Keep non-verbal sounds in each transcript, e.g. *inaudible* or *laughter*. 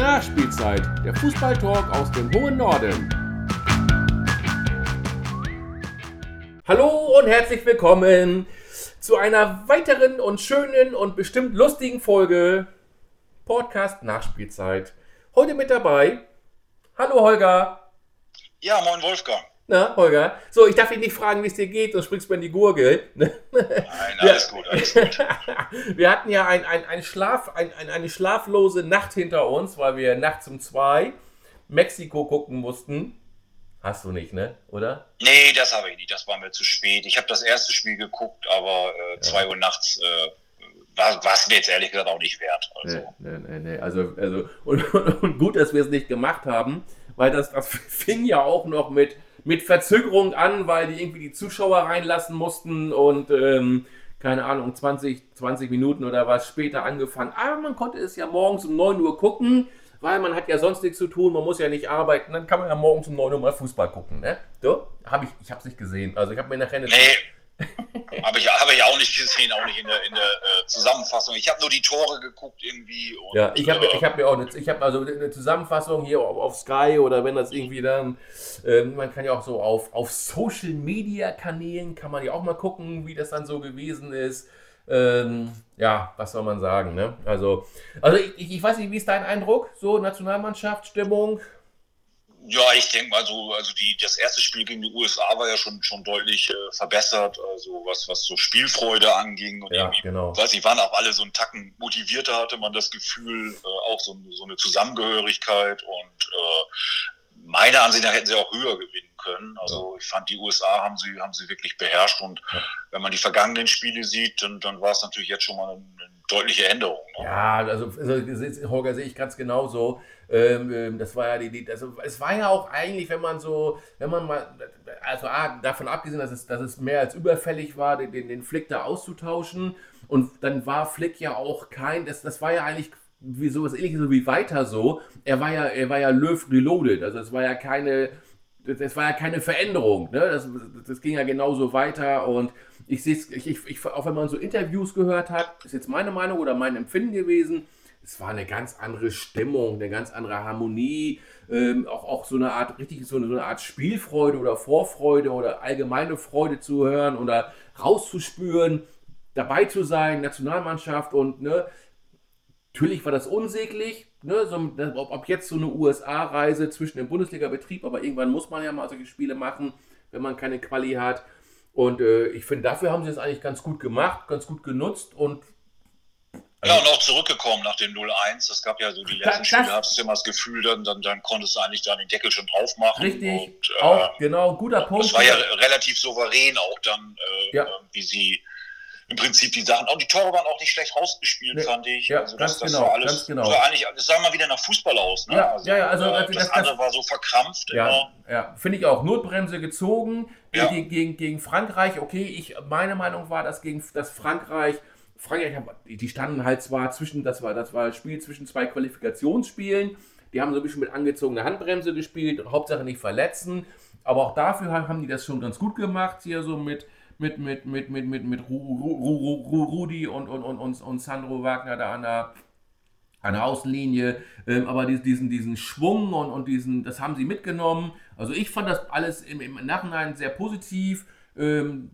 Nachspielzeit, der Fußballtalk aus dem hohen Norden. Hallo und herzlich willkommen zu einer weiteren und schönen und bestimmt lustigen Folge Podcast Nachspielzeit. Heute mit dabei. Hallo Holger. Ja, moin Wolfgang. Na, Holger. So, ich darf dich nicht fragen, wie es dir geht, sonst springst du mir in die Gurgel. Nein, alles gut, alles gut. *laughs* wir hatten ja ein, ein, ein Schlaf, ein, ein, eine schlaflose Nacht hinter uns, weil wir nachts um zwei Mexiko gucken mussten. Hast du nicht, ne? Oder? Nee, das habe ich nicht. Das war mir zu spät. Ich habe das erste Spiel geguckt, aber äh, zwei Uhr nachts äh, war es mir jetzt ehrlich gesagt auch nicht wert. Also. Nee, nee, nee, also, also *laughs* und, und gut, dass wir es nicht gemacht haben, weil das, das *laughs* fing ja auch noch mit mit Verzögerung an, weil die irgendwie die Zuschauer reinlassen mussten und ähm, keine Ahnung, 20, 20 Minuten oder was später angefangen. Aber man konnte es ja morgens um 9 Uhr gucken, weil man hat ja sonst nichts zu tun, man muss ja nicht arbeiten. Dann kann man ja morgens um 9 Uhr mal Fußball gucken, ne? So? Hab ich, ich hab's nicht gesehen. Also ich habe mir nachher eine... Nee. Habe ich, hab ich auch nicht gesehen, auch nicht in der, in der äh, Zusammenfassung. Ich habe nur die Tore geguckt irgendwie. Und, ja, ich habe äh, hab mir auch eine, ich hab also eine Zusammenfassung hier auf, auf, Sky oder wenn das irgendwie dann, äh, man kann ja auch so auf, auf Social Media Kanälen kann man ja auch mal gucken, wie das dann so gewesen ist. Ähm, ja, was soll man sagen, ne? Also, also ich, ich weiß nicht, wie ist dein Eindruck? So Nationalmannschaft, Stimmung? Ja, ich denke mal so, also die, das erste Spiel gegen die USA war ja schon, schon deutlich äh, verbessert, also was, was so Spielfreude anging. Und ja, genau. Weiß ich, waren auch alle so einen Tacken motivierter, hatte man das Gefühl, äh, auch so, so eine Zusammengehörigkeit und äh, meiner Ansicht nach hätten sie auch höher gewinnen können. Also ja. ich fand, die USA haben sie, haben sie wirklich beherrscht und ja. wenn man die vergangenen Spiele sieht, dann, dann war es natürlich jetzt schon mal eine, eine deutliche Änderung. Ne? Ja, also, also Holger sehe ich ganz genauso. Ähm, ähm, das war ja die, die, also es war ja auch eigentlich, wenn man so, wenn man mal, also ah, davon abgesehen, dass es, dass es mehr als überfällig war, den, den Flick da auszutauschen. Und dann war Flick ja auch kein, das, das war ja eigentlich wie sowas ähnliches wie weiter so. Er war ja, er war ja Löw reloaded. Also es war ja keine, das war ja keine Veränderung. Ne? Das, das ging ja genauso weiter und ich sehe es, ich, ich, auch wenn man so Interviews gehört hat, ist jetzt meine Meinung oder mein Empfinden gewesen, es war eine ganz andere Stimmung, eine ganz andere Harmonie, ähm, auch, auch so eine Art, richtig so eine, so eine Art Spielfreude oder Vorfreude oder allgemeine Freude zu hören oder rauszuspüren, dabei zu sein, Nationalmannschaft und ne, natürlich war das unsäglich, ne, so, ob, ob jetzt so eine USA-Reise zwischen dem Bundesliga-Betrieb, aber irgendwann muss man ja mal solche Spiele machen, wenn man keine Quali hat. Und äh, ich finde, dafür haben sie es eigentlich ganz gut gemacht, ganz gut genutzt und ja, und auch zurückgekommen nach dem 0-1. Es gab ja so die letzten Spiele, hattest du immer das Gefühl, dann, dann, dann konntest du eigentlich da den Deckel schon drauf machen. Richtig, und, äh, auch, genau, guter Punkt. Das war ja relativ souverän auch dann, äh, ja. wie sie im Prinzip die Sachen, auch die Tore waren auch nicht schlecht rausgespielt, nee, fand ich. Ja, also das, ganz das genau, war alles, ganz genau. Sah eigentlich, das sah mal wieder nach Fußball aus. Ne? Ja, also, ja, ja, also, äh, das, das andere war so verkrampft. Ja, immer. ja finde ich auch. Notbremse gezogen ja. gegen, gegen, gegen Frankreich. Okay, ich, meine Meinung war, dass gegen das Frankreich Frankreich, die standen halt zwar zwischen, das war das war ein Spiel zwischen zwei Qualifikationsspielen, die haben so ein bisschen mit angezogener Handbremse gespielt und Hauptsache nicht verletzen, aber auch dafür haben die das schon ganz gut gemacht, hier so mit mit mit mit mit mit mit Rudi und und und und, und Sandro Wagner da an der an der Außenlinie, ähm, aber diesen, diesen Schwung und, und diesen, das haben sie mitgenommen. Also ich fand das alles im, im Nachhinein sehr positiv. Ähm,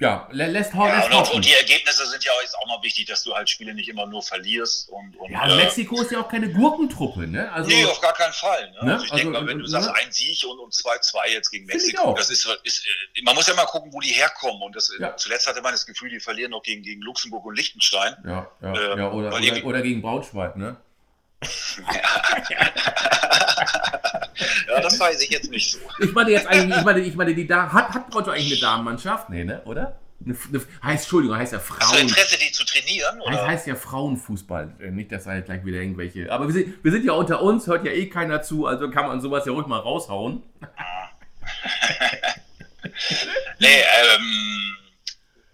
ja, lässt, ja, lässt und, und, die Ergebnisse sind ja jetzt auch noch wichtig, dass du halt Spiele nicht immer nur verlierst. Und, und ja, äh, Mexiko ist ja auch keine Gurkentruppe, ne? Also, nee, auf gar keinen Fall. Ne? Ne? Also ich also, denke mal, wenn du sagst, ein Sieg und 2-2 jetzt gegen Mexiko, das ist, ist, äh, man muss ja mal gucken, wo die herkommen. Und das, ja. zuletzt hatte man das Gefühl, die verlieren noch gegen, gegen Luxemburg und Liechtenstein. Ja, ja, ähm, ja oder, oder, oder gegen Braunschweig, ne? Ja, das weiß ich jetzt nicht so. Ich meine jetzt eigentlich, ich meine, ich meine die da hat, hat Braunschweig eigentlich eine Damenmannschaft? Nee, ne? Oder? Eine, eine, heißt, Entschuldigung, heißt ja Frauen. Hast du Interesse, die zu trainieren? Oder? Heißt, heißt ja Frauenfußball. Äh, nicht, dass da halt gleich wieder irgendwelche. Aber wir sind, wir sind ja unter uns, hört ja eh keiner zu, also kann man sowas ja ruhig mal raushauen. *laughs* nee, ähm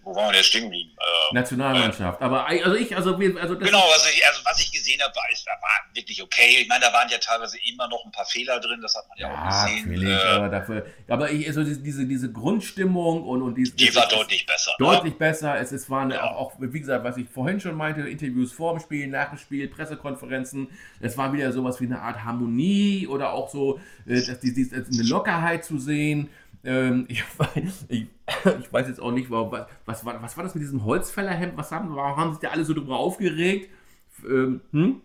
wo waren wir denn stehen geblieben? Äh, Nationalmannschaft. Aber also ich, also, wir, also Genau, also, ich, also was ich gesehen habe, war, ist, war wirklich okay. Ich meine, da waren ja teilweise immer noch ein paar Fehler drin, das hat man ja, ja auch gesehen. Natürlich, äh, aber, dafür, aber ich, also diese, diese Grundstimmung und, und diese, die war deutlich besser. Ne? Deutlich ne? besser. Es, es waren ja. auch, auch, wie gesagt, was ich vorhin schon meinte, Interviews vor dem Spiel, nach dem Spiel, Pressekonferenzen. Es war wieder sowas wie eine Art Harmonie oder auch so, äh, dass die, die, eine Lockerheit zu sehen. Ähm, *laughs* ich, ich, ich, weiß jetzt auch nicht, was, was, was war das mit diesem Holzfällerhemd? Was haben, warum haben sich da alle so drüber aufgeregt? Ähm, hm?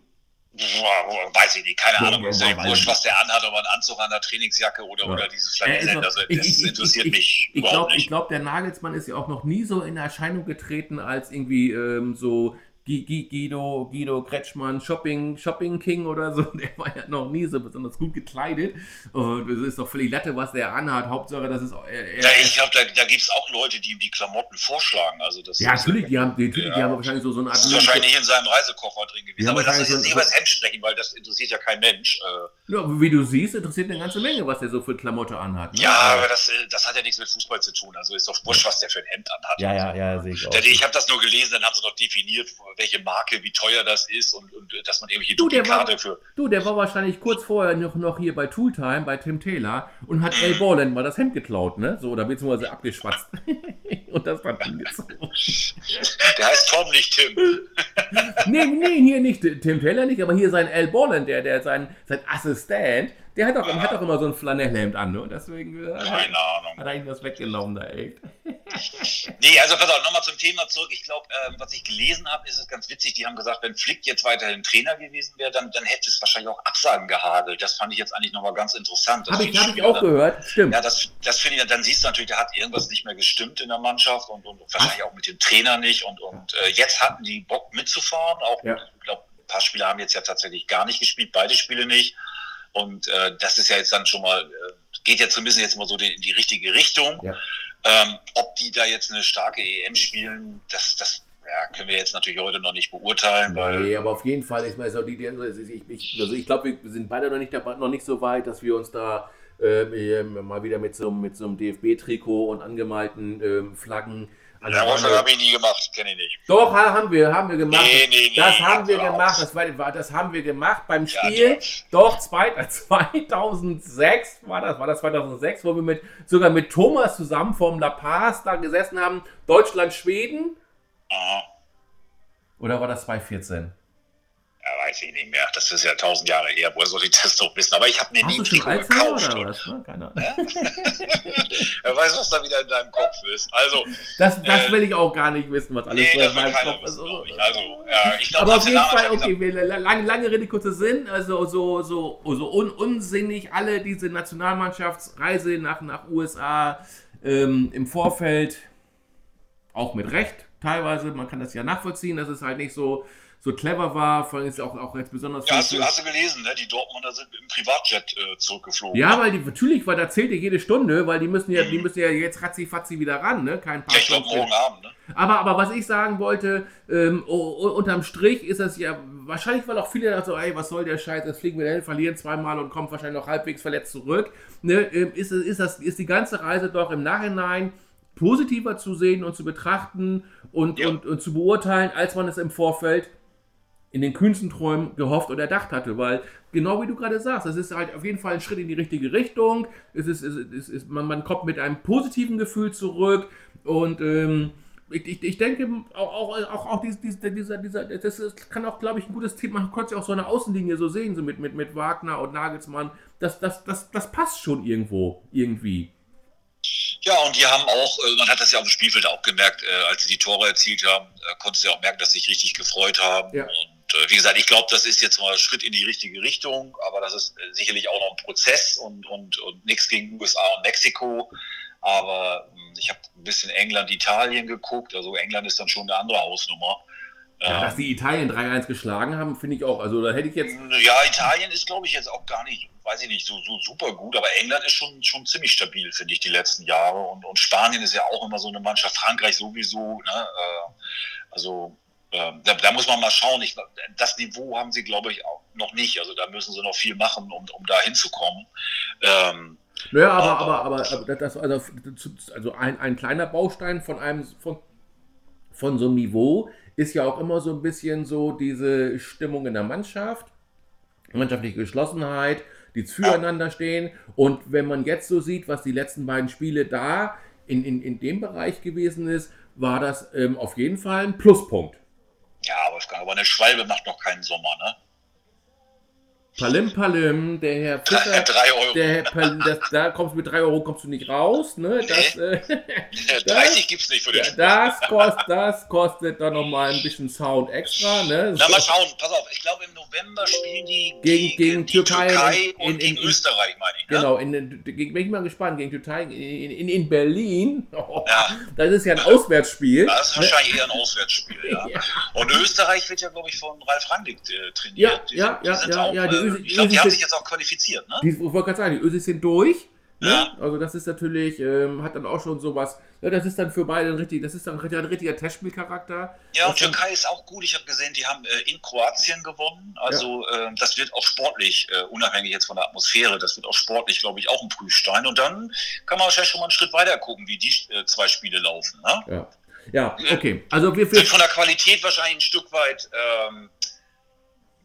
Weiß ich nicht, keine ja, Ahnung. Ist ja wurscht, was der anhat, ob er einen Anzug an der Trainingsjacke oder, ja. oder dieses Flanellhemd. Also, das ich, interessiert ich, mich ich, überhaupt glaub, nicht. Ich glaube, der Nagelsmann ist ja auch noch nie so in Erscheinung getreten als irgendwie ähm, so Guido, Guido Kretschmann, Shopping, Shopping King oder so, *laughs* der war ja noch nie so besonders gut gekleidet. Und es ist doch völlig Latte, was der anhat. Hauptsache, das ist. Er, ja, ich glaube, da, da gibt es auch Leute, die ihm die Klamotten vorschlagen. Also das ja, natürlich, die haben, natürlich, ja, die haben wahrscheinlich so, so eine Art. Das ist wahrscheinlich in seinem Reisekoffer drin gewesen. Aber lass uns jetzt nicht über das Hemd sprechen, weil das interessiert ja kein Mensch. Äh. Ja, wie du siehst, interessiert eine ganze Menge, was der so für Klamotte anhat. Ne? Ja, aber das, äh, das hat ja nichts mit Fußball zu tun. Also ist doch wurscht, was der für ein Hemd anhat. Ja, ja, ja, sehe ich auch. Ich habe das nur gelesen, dann haben sie noch definiert, welche Marke, wie teuer das ist und, und dass man irgendwelche du, Duplikate für. Du, der war wahrscheinlich kurz vorher noch, noch hier bei Tooltime, bei Tim Taylor und hat L. Borland mal das Hemd geklaut, ne? So, oder beziehungsweise abgeschwatzt. *laughs* und das dann angezogen. Der heißt Tom, nicht Tim. nee, nee, hier nicht. Tim Taylor nicht, aber hier sein L. Borland, der, der sein, sein Assistent, der hat auch, ja. hat auch immer so ein Flanellhemd an, ne? Und deswegen äh, Keine Ahnung. hat er ihm das weggenommen, da echt. *laughs* nee, also pass auf, nochmal zum Thema zurück. Ich glaube, äh, was ich gelesen habe, ist es ganz witzig. Die haben gesagt, wenn Flick jetzt weiterhin Trainer gewesen wäre, dann, dann hätte es wahrscheinlich auch Absagen gehagelt. Das fand ich jetzt eigentlich nochmal ganz interessant. Habe ich, hab ich auch dann, gehört, stimmt. Ja, das, das finde ich, dann siehst du natürlich, da hat irgendwas nicht mehr gestimmt in der Mannschaft und, und wahrscheinlich auch mit dem Trainer nicht. Und, und äh, jetzt hatten die Bock mitzufahren. Auch, ja. ich glaube, ein paar Spieler haben jetzt ja tatsächlich gar nicht gespielt, beide Spiele nicht. Und äh, das ist ja jetzt dann schon mal, äh, geht ja zumindest jetzt mal so die, in die richtige Richtung. Ja. Ähm, ob die da jetzt eine starke EM spielen, das, das ja, können wir jetzt natürlich heute noch nicht beurteilen. Weil nee, aber auf jeden Fall, ich meine, so die, ich, ich, also ich glaube, wir sind beide noch nicht, noch nicht so weit, dass wir uns da äh, mal wieder mit so, mit so einem DFB-Trikot und angemalten äh, Flaggen also ja, das habe ich nie gemacht, kenne ich nicht. Doch, haben wir, haben wir gemacht. Nee, nee, nee, das haben wir gemacht, das, war, das haben wir gemacht beim Spiel. Ja, doch, 2006 *laughs* war das, war das 2006, wo wir mit, sogar mit Thomas zusammen vom La Paz da gesessen haben. Deutschland, Schweden. Aha. Oder war das 2014? Ja, weiß ich nicht mehr. Das ist ja tausend Jahre her. Woher soll ich das doch wissen? Aber ich habe mir nie ein Trikot gekauft. Oder was? Ne? Keine Ahnung. *laughs* Wer weiß, was da wieder in deinem Kopf ist. Also, das, das äh, will ich auch gar nicht wissen, was alles nee, in meinem Kopf ist. Also, ja, ich glaub, Aber auf jeden Fall, okay, wir, lange, lange Rede, kurzer Sinn. Also so, so, so un, unsinnig alle diese Nationalmannschaftsreise nach, nach USA ähm, im Vorfeld, auch mit Recht teilweise, man kann das ja nachvollziehen, das ist halt nicht so so clever war, vor allem ist auch, auch jetzt besonders. Ja, hast du, hast du gelesen, ne? die Dortmunder sind im Privatjet äh, zurückgeflogen. Ja, weil die, natürlich, weil da zählt ja jede Stunde, weil die müssen ja, mhm. die müssen ja jetzt ratzi-fatzi wieder ran, ne? Kein paar ja, ich glaube morgen Abend, ne? Aber, aber was ich sagen wollte, ähm, unterm Strich ist das ja, wahrscheinlich, weil auch viele da so, ey, was soll der Scheiß, jetzt fliegen wir dahin, verlieren zweimal und kommen wahrscheinlich noch halbwegs verletzt zurück. Ne? Ähm, ist, ist, das, ist die ganze Reise doch im Nachhinein positiver zu sehen und zu betrachten und, ja. und, und zu beurteilen, als man es im Vorfeld in den kühnsten Träumen gehofft oder erdacht hatte, weil genau wie du gerade sagst, es ist halt auf jeden Fall ein Schritt in die richtige Richtung. Es ist, es ist, es ist man, man, kommt mit einem positiven Gefühl zurück und ähm, ich, ich, ich, denke auch, auch, auch, auch dieser, dieser, dieser, das ist, kann auch, glaube ich, ein gutes Thema. Man konnte ja auch so eine Außenlinie so sehen, so mit, mit, mit Wagner und Nagelsmann. Das, das, das, das passt schon irgendwo, irgendwie. Ja, und die haben auch, äh, man hat das ja auf dem Spielfeld auch gemerkt, äh, als sie die Tore erzielt haben, äh, konntest du ja auch merken, dass sie sich richtig gefreut haben. Ja. Und äh, wie gesagt, ich glaube, das ist jetzt mal ein Schritt in die richtige Richtung, aber das ist äh, sicherlich auch noch ein Prozess und, und, und nichts gegen USA und Mexiko. Aber hm, ich habe ein bisschen England, Italien geguckt. Also England ist dann schon eine andere Hausnummer. Ja, ähm, dass die Italien 3-1 geschlagen haben, finde ich auch. Also da hätte ich jetzt. Ja, Italien ist, glaube ich, jetzt auch gar nicht, weiß ich nicht, so, so super gut. Aber England ist schon, schon ziemlich stabil, finde ich, die letzten Jahre. Und, und Spanien ist ja auch immer so eine Mannschaft, Frankreich sowieso. Ne? Äh, also ähm, da, da, muss man mal schauen. Ich, das Niveau haben sie, glaube ich, auch noch nicht. Also da müssen sie noch viel machen, um, um da hinzukommen. Ähm, naja, aber, aber, aber, aber das, also, also ein, ein kleiner Baustein von einem, von, von so einem Niveau ist ja auch immer so ein bisschen so diese Stimmung in der Mannschaft, mannschaftliche Geschlossenheit, die füreinander stehen. Und wenn man jetzt so sieht, was die letzten beiden Spiele da in, in, in dem Bereich gewesen ist, war das ähm, auf jeden Fall ein Pluspunkt. Ja, aber eine Schwalbe macht noch keinen Sommer, ne? Palim Palim, der Herr Fischer, drei Euro. Der Herr Palim, das, da kommst du mit 3 Euro kommst du nicht raus. Ne? Das, nee. äh, 30 gibt es nicht für den das, kostet, das kostet dann nochmal ein bisschen Sound extra. Ne? Na, mal schauen, pass auf, ich glaube im November spielen die gegen, gegen, gegen Türkei, Türkei in, und in, gegen in, Österreich, meine ich. Ne? Genau, in, gegen, bin ich mal gespannt, gegen Türkei in, in, Berlin. *laughs* Oh, ja. Das ist ja ein Auswärtsspiel. Das ist wahrscheinlich eher ein Auswärtsspiel, ja. *laughs* ja. Und Österreich wird ja, glaube ich, von Ralf Rangnick äh, trainiert. Ja, ja, ja, ja, ja, die ich glaube, die haben sich jetzt auch qualifiziert, ne? Die, ich wollte gerade sagen, die Ösis sind durch. Ne? Ja. Also das ist natürlich, ähm, hat dann auch schon sowas, ja, das ist dann für beide ein richtig, das ist dann ein richtiger Testspielcharakter. Ja, und Türkei ist auch gut. Ich habe gesehen, die haben äh, in Kroatien gewonnen. Also ja. äh, das wird auch sportlich, äh, unabhängig jetzt von der Atmosphäre, das wird auch sportlich, glaube ich, auch ein Prüfstein. Und dann kann man wahrscheinlich schon mal einen Schritt weiter gucken, wie die äh, zwei Spiele laufen. Ne? Ja. ja, okay. Also wir, wir von der Qualität wahrscheinlich ein Stück weit ähm,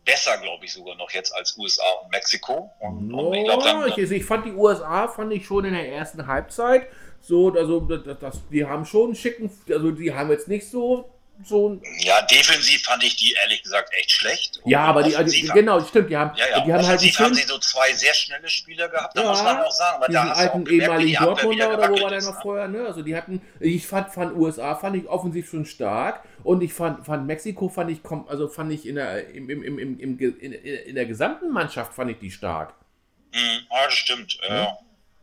besser, glaube ich, sogar noch jetzt als USA und Mexiko. Und, und ich, glaub, dann, ich, ich, fand die USA fand ich schon in der ersten Halbzeit so, also das, das, die haben schon schicken, also die haben jetzt nicht so so ja, defensiv fand ich die ehrlich gesagt echt schlecht. ja, aber die, also, genau, stimmt, die haben, ja, ja. die haben halt haben sie so zwei sehr schnelle Spieler gehabt, da ja, muss man auch sagen. Aber da alten ehemaligen Dortmunder oder wo war der noch ne? vorher, ne? Also die hatten, ich fand, fand USA fand ich offensiv schon stark und ich fand, fand Mexiko fand ich, also fand ich in der, im, im, im, im, in, in der gesamten Mannschaft fand ich die stark. Mhm, ja, das stimmt. Ja.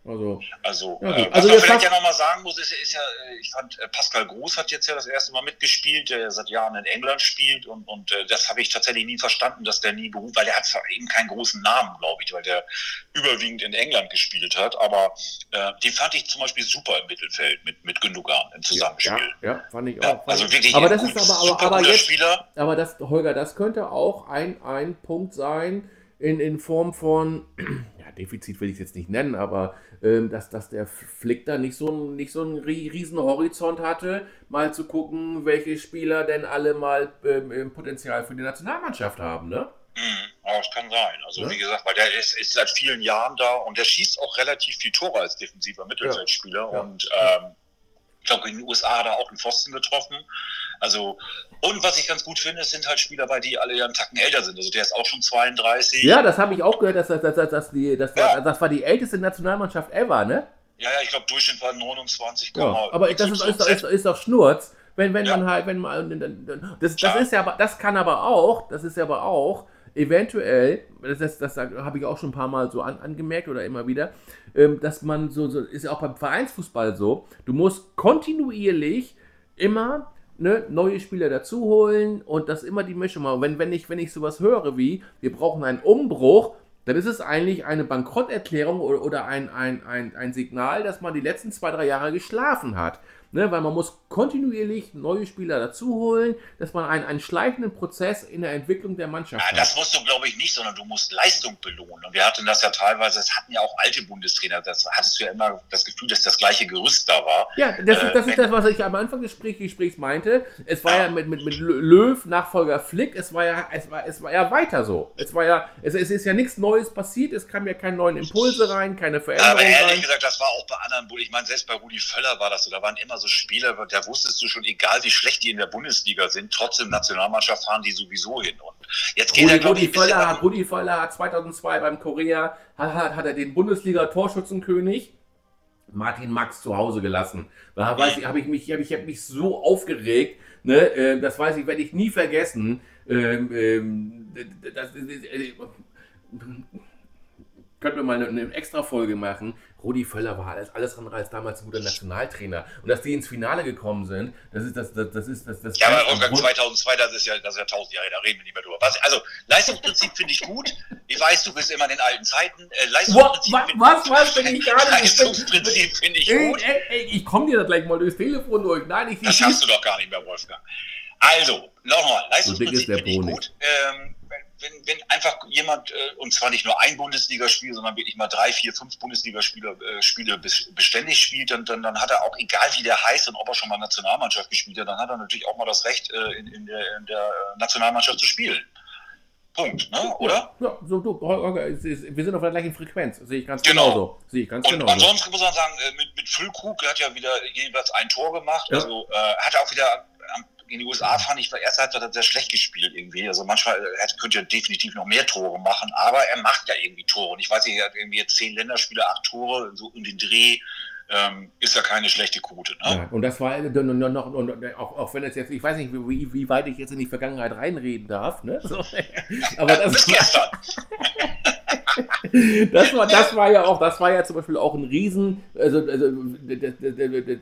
Also, also, ja, äh, was also man vielleicht ja nochmal sagen muss, ist, ist, ja, äh, ich fand, äh, Pascal Groß hat jetzt ja das erste Mal mitgespielt, der seit Jahren in England spielt und, und äh, das habe ich tatsächlich nie verstanden, dass der nie beruft, weil der hat eben keinen großen Namen, glaube ich, weil der überwiegend in England gespielt hat, aber äh, den fand ich zum Beispiel super im Mittelfeld mit, mit Gündogan im Zusammenspiel. Ja, ja fand ich auch. Ja, also wirklich aber das gut, ist aber, aber, aber jetzt, Spieler. Aber das, Holger, das könnte auch ein, ein Punkt sein, in, in Form von, Defizit will ich es jetzt nicht nennen, aber ähm, dass, dass der Flick da nicht so, nicht so einen riesen Horizont hatte, mal zu gucken, welche Spieler denn alle mal ähm, Potenzial für die Nationalmannschaft haben, ne? Mhm, ja, das kann sein. Also ja? wie gesagt, weil der ist, ist, seit vielen Jahren da und der schießt auch relativ viel Tore als defensiver Mittelfeldspieler ja. und ähm, ich glaube, in den USA hat er auch einen Pfosten getroffen. Also, und was ich ganz gut finde, sind halt Spieler bei, die alle ja einen Tacken älter sind. Also der ist auch schon 32. Ja, das habe ich auch gehört, dass, dass, dass, dass die, das, ja. war, das war die älteste Nationalmannschaft ever, ne? Ja, ja, ich glaube, Durchschnitt war 29, ja, Aber das ist, ist, ist, ist doch Schnurz. Wenn, wenn ja. man halt, wenn man, das, das ist ja, aber, das kann aber auch, das ist ja aber auch, eventuell, das, das, das habe ich auch schon ein paar Mal so an, angemerkt oder immer wieder, ähm, dass man so, so, ist ja auch beim Vereinsfußball so, du musst kontinuierlich immer ne, neue Spieler dazu holen und das immer die Mischung machen. Wenn, wenn, ich, wenn ich sowas höre wie, wir brauchen einen Umbruch, dann ist es eigentlich eine Bankrotterklärung oder, ein, ein, ein, ein Signal, dass man die letzten zwei, drei Jahre geschlafen hat. Ne, weil man muss kontinuierlich neue Spieler dazuholen, dass man einen, einen schleichenden Prozess in der Entwicklung der Mannschaft ja, hat. Das musst du, glaube ich, nicht, sondern du musst Leistung belohnen. Und wir hatten das ja teilweise, das hatten ja auch alte Bundestrainer, das hattest du ja immer das Gefühl, dass das gleiche Gerüst da war. Ja, das, äh, das ist das, was ich am Anfang des Gesprächs, Gesprächs meinte. Es war ja, ja mit, mit, mit Löw, Nachfolger Flick, es war ja, es war, es war ja weiter so. Es war ja, es, es ist ja nichts Neues passiert, es kam ja keine neuen Impulse rein, keine Veränderungen. Aber ehrlich rein. gesagt, das war auch bei anderen, ich meine, selbst bei Rudi Völler war das so, da waren immer so Spieler, da wusstest du schon, egal wie schlecht die in der Bundesliga sind, trotzdem Nationalmannschaft fahren die sowieso hin. Und jetzt geht Rudi, er, glaube ich, Völler, Rudi Völler hat 2002 beim Korea, hat, hat, er den Bundesliga-Torschützenkönig Martin Max zu Hause gelassen. Da weiß ich, habe ich mich, habe ich hab mich so aufgeregt, ne, äh, das weiß ich, werde ich nie vergessen. Ähm, ähm, das, äh, könnten wir mal eine, eine extra Folge machen. Rudi Völler war alles, alles andere als damals ein guter Nationaltrainer. Und dass die ins Finale gekommen sind, das ist das, das, das ist das. das ja, aber Wolfgang 2002, das ist ja, das ist ja tausend Jahre, da reden wir nicht mehr drüber. Was, also, Leistungsprinzip finde ich gut. Ich weiß, du bist immer in den alten Zeiten. Äh, Leistungsprinzip was, was, was bin ich *laughs* gerade Leistungsprinzip finde ich gut. Ey, ey, ich komme dir da gleich mal durchs Telefon durch. Nein, ich Das schaffst du doch gar nicht mehr, Wolfgang. Also, nochmal, Leistungsprinzip finde ich gut. Ähm, wenn, wenn einfach jemand, äh, und zwar nicht nur ein Bundesligaspiel, sondern wirklich mal drei, vier, fünf Bundesligaspiele äh, Spiele beständig spielt, dann, dann, dann hat er auch, egal wie der heißt und ob er schon mal Nationalmannschaft gespielt hat, dann hat er natürlich auch mal das Recht, äh, in, in, der, in der Nationalmannschaft zu spielen. Punkt, ne? oder? Ja, so, du, wir sind auf der gleichen Frequenz, sehe ich ganz genau. genauso. Sehe ich ganz und genauso. ansonsten muss man sagen, mit, mit Füllkrug, der hat ja wieder jeweils ein Tor gemacht, ja. also äh, hat auch wieder in die USA fand ich, war erste Halbzeit hat er sehr schlecht gespielt irgendwie. Also manchmal er könnte er definitiv noch mehr Tore machen, aber er macht ja irgendwie Tore. Und ich weiß nicht, er hat irgendwie jetzt zehn Länderspiele, acht Tore, so in den Dreh. Ähm, ist ja keine schlechte Quote. Ne? Ja, und das war noch, und auch, auch wenn es jetzt, ich weiß nicht, wie, wie weit ich jetzt in die Vergangenheit reinreden darf, ne? *laughs* So, aber *laughs* das Bis gestern. *laughs* das, war, das war ja auch, das war ja zum Beispiel auch ein Riesen, also, also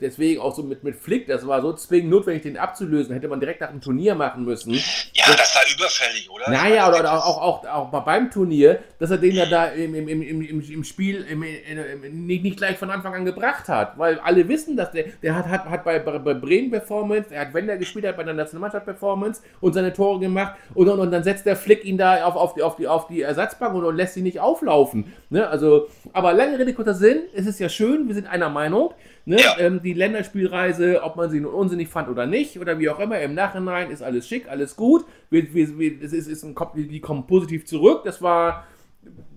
deswegen auch so mit, mit Flick, das war so zwingend notwendig, den abzulösen, hätte man direkt nach dem Turnier machen müssen. Ja, das, das war überfällig, oder? Naja, oder, oder auch, auch, auch, beim Turnier, dass er den ja da im, im, im, im, im Spiel im, im, nicht, nicht gleich von Anfang an gebracht hat, weil alle wissen, dass der, der hat, hat, hat bei, bei Bremen Performance, er hat, wenn er gespielt hat, bei der Nationalmannschaft Performance und seine Tore gemacht und, und, und dann setzt der Flick ihn da auf, auf, die, auf, die, auf die Ersatzbank und, und lässt ihn nicht auflaufen. Ne? Also, aber lange Rede, kurzer Sinn, es ist ja schön, wir sind einer Meinung. Ne? Ja. Ähm, die Länderspielreise, ob man sie nun unsinnig fand oder nicht, oder wie auch immer, im Nachhinein ist alles schick, alles gut. Wir, wir, wir, es ist, ist ein, die kommen positiv zurück. Das war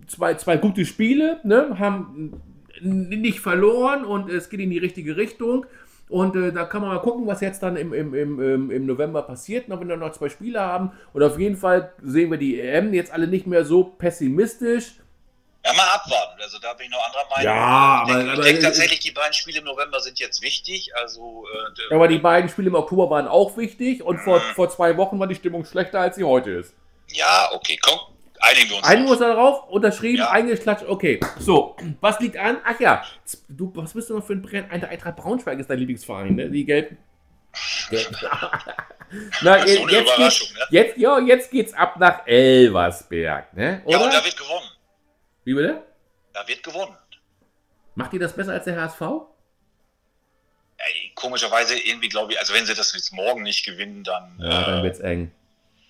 zwei, zwei gute Spiele, ne? haben nicht verloren und es geht in die richtige Richtung. Und äh, da kann man mal gucken, was jetzt dann im, im, im, im November passiert, noch wenn wir noch zwei Spiele haben. Und auf jeden Fall sehen wir die EM jetzt alle nicht mehr so pessimistisch. Ja, mal abwarten. Also da bin ich noch anderer Meinung. Ja, ich denke, aber, ich denke tatsächlich, die beiden Spiele im November sind jetzt wichtig. Also, äh, aber die beiden Spiele im Oktober waren auch wichtig und vor, mhm. vor zwei Wochen war die Stimmung schlechter, als sie heute ist. Ja, okay, komm. Einigen wir uns. Einigen wir uns darauf, unterschrieben, ja. eingeklatscht, okay. So, was liegt an? Ach ja, du, was bist du noch für ein Brenn? Eintracht Braunschweig ist dein Lieblingsverein, ne? Die gelben. *laughs* Na, so jetzt, Überraschung, geht's, ne? jetzt, ja, jetzt geht's ab nach Elversberg, ne? Oder? Ja, und da wird gewonnen. Wie bitte? Da wird gewonnen. Macht ihr das besser als der HSV? Ey, komischerweise irgendwie glaube ich, also wenn sie das jetzt morgen nicht gewinnen, dann. Ja, äh, dann wird's eng.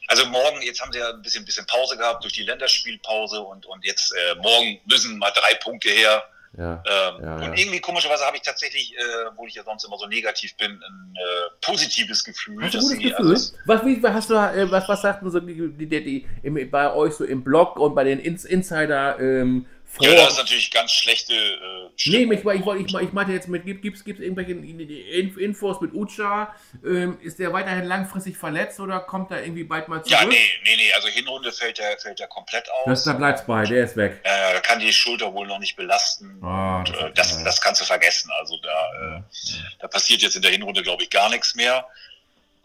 Also morgen, jetzt haben sie ja ein bisschen, bisschen Pause gehabt durch die Länderspielpause und, und jetzt äh, morgen müssen mal drei Punkte her. Ja, ähm, ja, und irgendwie komischerweise habe ich tatsächlich, äh, wo ich ja sonst immer so negativ bin, ein äh, positives Gefühl. Hast du ein gutes Gefühl? Was, wie, hast du, äh, was, was sagten so die, die, die, die im, bei euch so im Blog und bei den Ins Insider ähm, vor. Ja, das ist natürlich ganz schlechte äh, Nee, ich, ich, ich, ich meinte jetzt mit, gibt es irgendwelche Infos mit Ucha? Ähm, ist der weiterhin langfristig verletzt oder kommt er irgendwie bald mal zurück? Ja, nee, nee, nee, also Hinrunde fällt der, fällt der komplett aus. Das, da bleibt es bei, der ist weg. Äh, kann die Schulter wohl noch nicht belasten. Oh, und, äh, das, das kannst du vergessen. Also da, äh, da passiert jetzt in der Hinrunde, glaube ich, gar nichts mehr.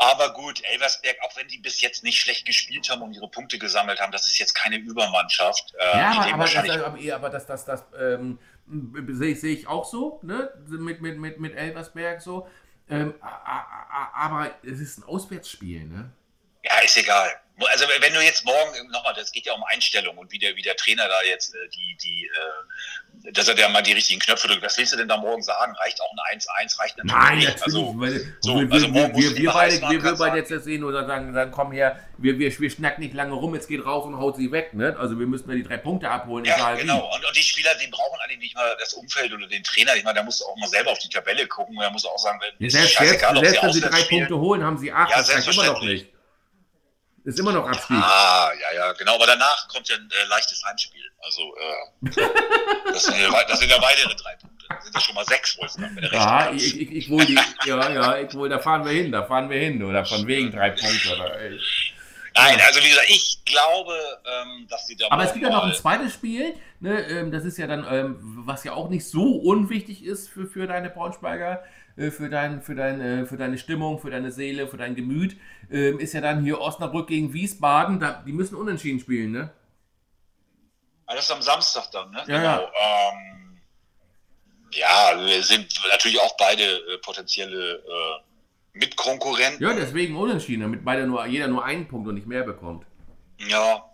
Aber gut, Elversberg, auch wenn die bis jetzt nicht schlecht gespielt haben und ihre Punkte gesammelt haben, das ist jetzt keine Übermannschaft. Äh, ja, aber, aber, das, aber das, das, das ähm, sehe seh ich auch so, ne? Mit, mit, mit, mit Elversberg so. Ähm, aber es ist ein Auswärtsspiel, ne? Ja, ist egal. Also wenn du jetzt morgen, nochmal, das geht ja um Einstellung und wie der, wie der Trainer da jetzt äh, die, die, äh, dass er da mal die richtigen Knöpfe drückt. Was willst du denn da morgen sagen? Reicht auch ein 1-1, reicht natürlich Nein, nicht. Also, weil, so, wir, also morgen wir, wir, beide, wir, wir beide jetzt das sehen oder sagen, dann komm her, wir, wir, wir schnacken nicht lange rum, jetzt geht raus und haut sie weg. Ne? Also wir müssen ja die drei Punkte abholen. Ja, genau. Und, und, die Spieler, die brauchen eigentlich nicht mal das Umfeld oder den Trainer. Ich meine, da musst du auch mal selber auf die Tabelle gucken. Da musst du auch sagen, wenn, ja, selbst, selbst, selbst wenn sie drei spielen. Punkte holen, haben sie acht. Ja, das reicht immer noch nicht. Ist immer noch Abstieg. Ah, ja, ja, genau. Aber danach kommt ja ein äh, leichtes Heimspiel. Also, äh, *laughs* das, sind ja, das sind ja weitere drei Punkte. Das sind ja schon mal sechs, Wolfgang, wenn du Ja, ich, ich, ich wohl die, ja, ja, ich wohl, da fahren wir hin, da fahren wir hin. Oder von wegen drei Punkte. Oder, Nein, also wie gesagt, ich glaube, ähm, dass sie da. Aber es gibt ja noch ein zweites Spiel, ne, ähm, das ist ja dann, ähm, was ja auch nicht so unwichtig ist für, für deine Braunschweiger. Äh, für, dein, für, dein, für deine Stimmung, für deine Seele, für dein Gemüt, ähm, ist ja dann hier Osnabrück gegen Wiesbaden. Da, die müssen unentschieden spielen, ne? Ah, das ist am Samstag dann, ne? Ja, genau. Ja. Ähm, ja, sind natürlich auch beide äh, potenzielle äh, Mitkonkurrenten. Ja, deswegen unentschieden, damit beide nur, jeder nur einen Punkt und nicht mehr bekommt. Ja.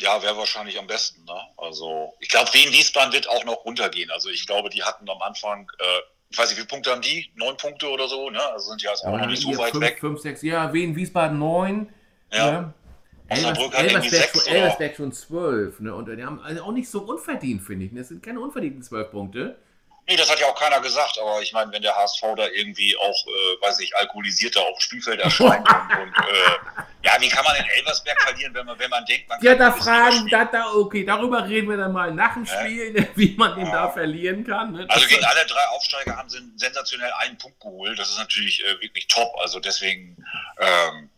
Ja, wäre wahrscheinlich am besten. Ne? Also, ich glaube, Wien Wiesbaden wird auch noch runtergehen. Also, ich glaube, die hatten am Anfang äh, ich weiß nicht, wie viele Punkte haben die? Neun Punkte oder so, ne? Also sind ja auch noch nicht so weit fünf, weg. Fünf, sechs, ja, Wien, Wiesbaden neun. Ja. ja. Osnabrück hat irgendwie sechs? Elversberg schon zwölf. Ne? Und die haben also auch nicht so unverdient, finde ich. Das sind keine unverdienten zwölf Punkte. Nee, das hat ja auch keiner gesagt, aber ich meine, wenn der HSV da irgendwie auch, äh, weiß ich, alkoholisierter auf dem Spielfeld erscheint *laughs* und, und äh, ja, wie kann man in Elversberg verlieren, wenn man, wenn man denkt, man Ja, kann da Bundesliga fragen, da, da, okay, darüber reden wir dann mal nach dem Ja. Spiel, *laughs* wie man den Ja. da verlieren kann. Ne? Also gegen alle drei Aufsteiger haben sie sensationell einen Punkt geholt. Das ist natürlich äh, wirklich top. Also deswegen, ähm,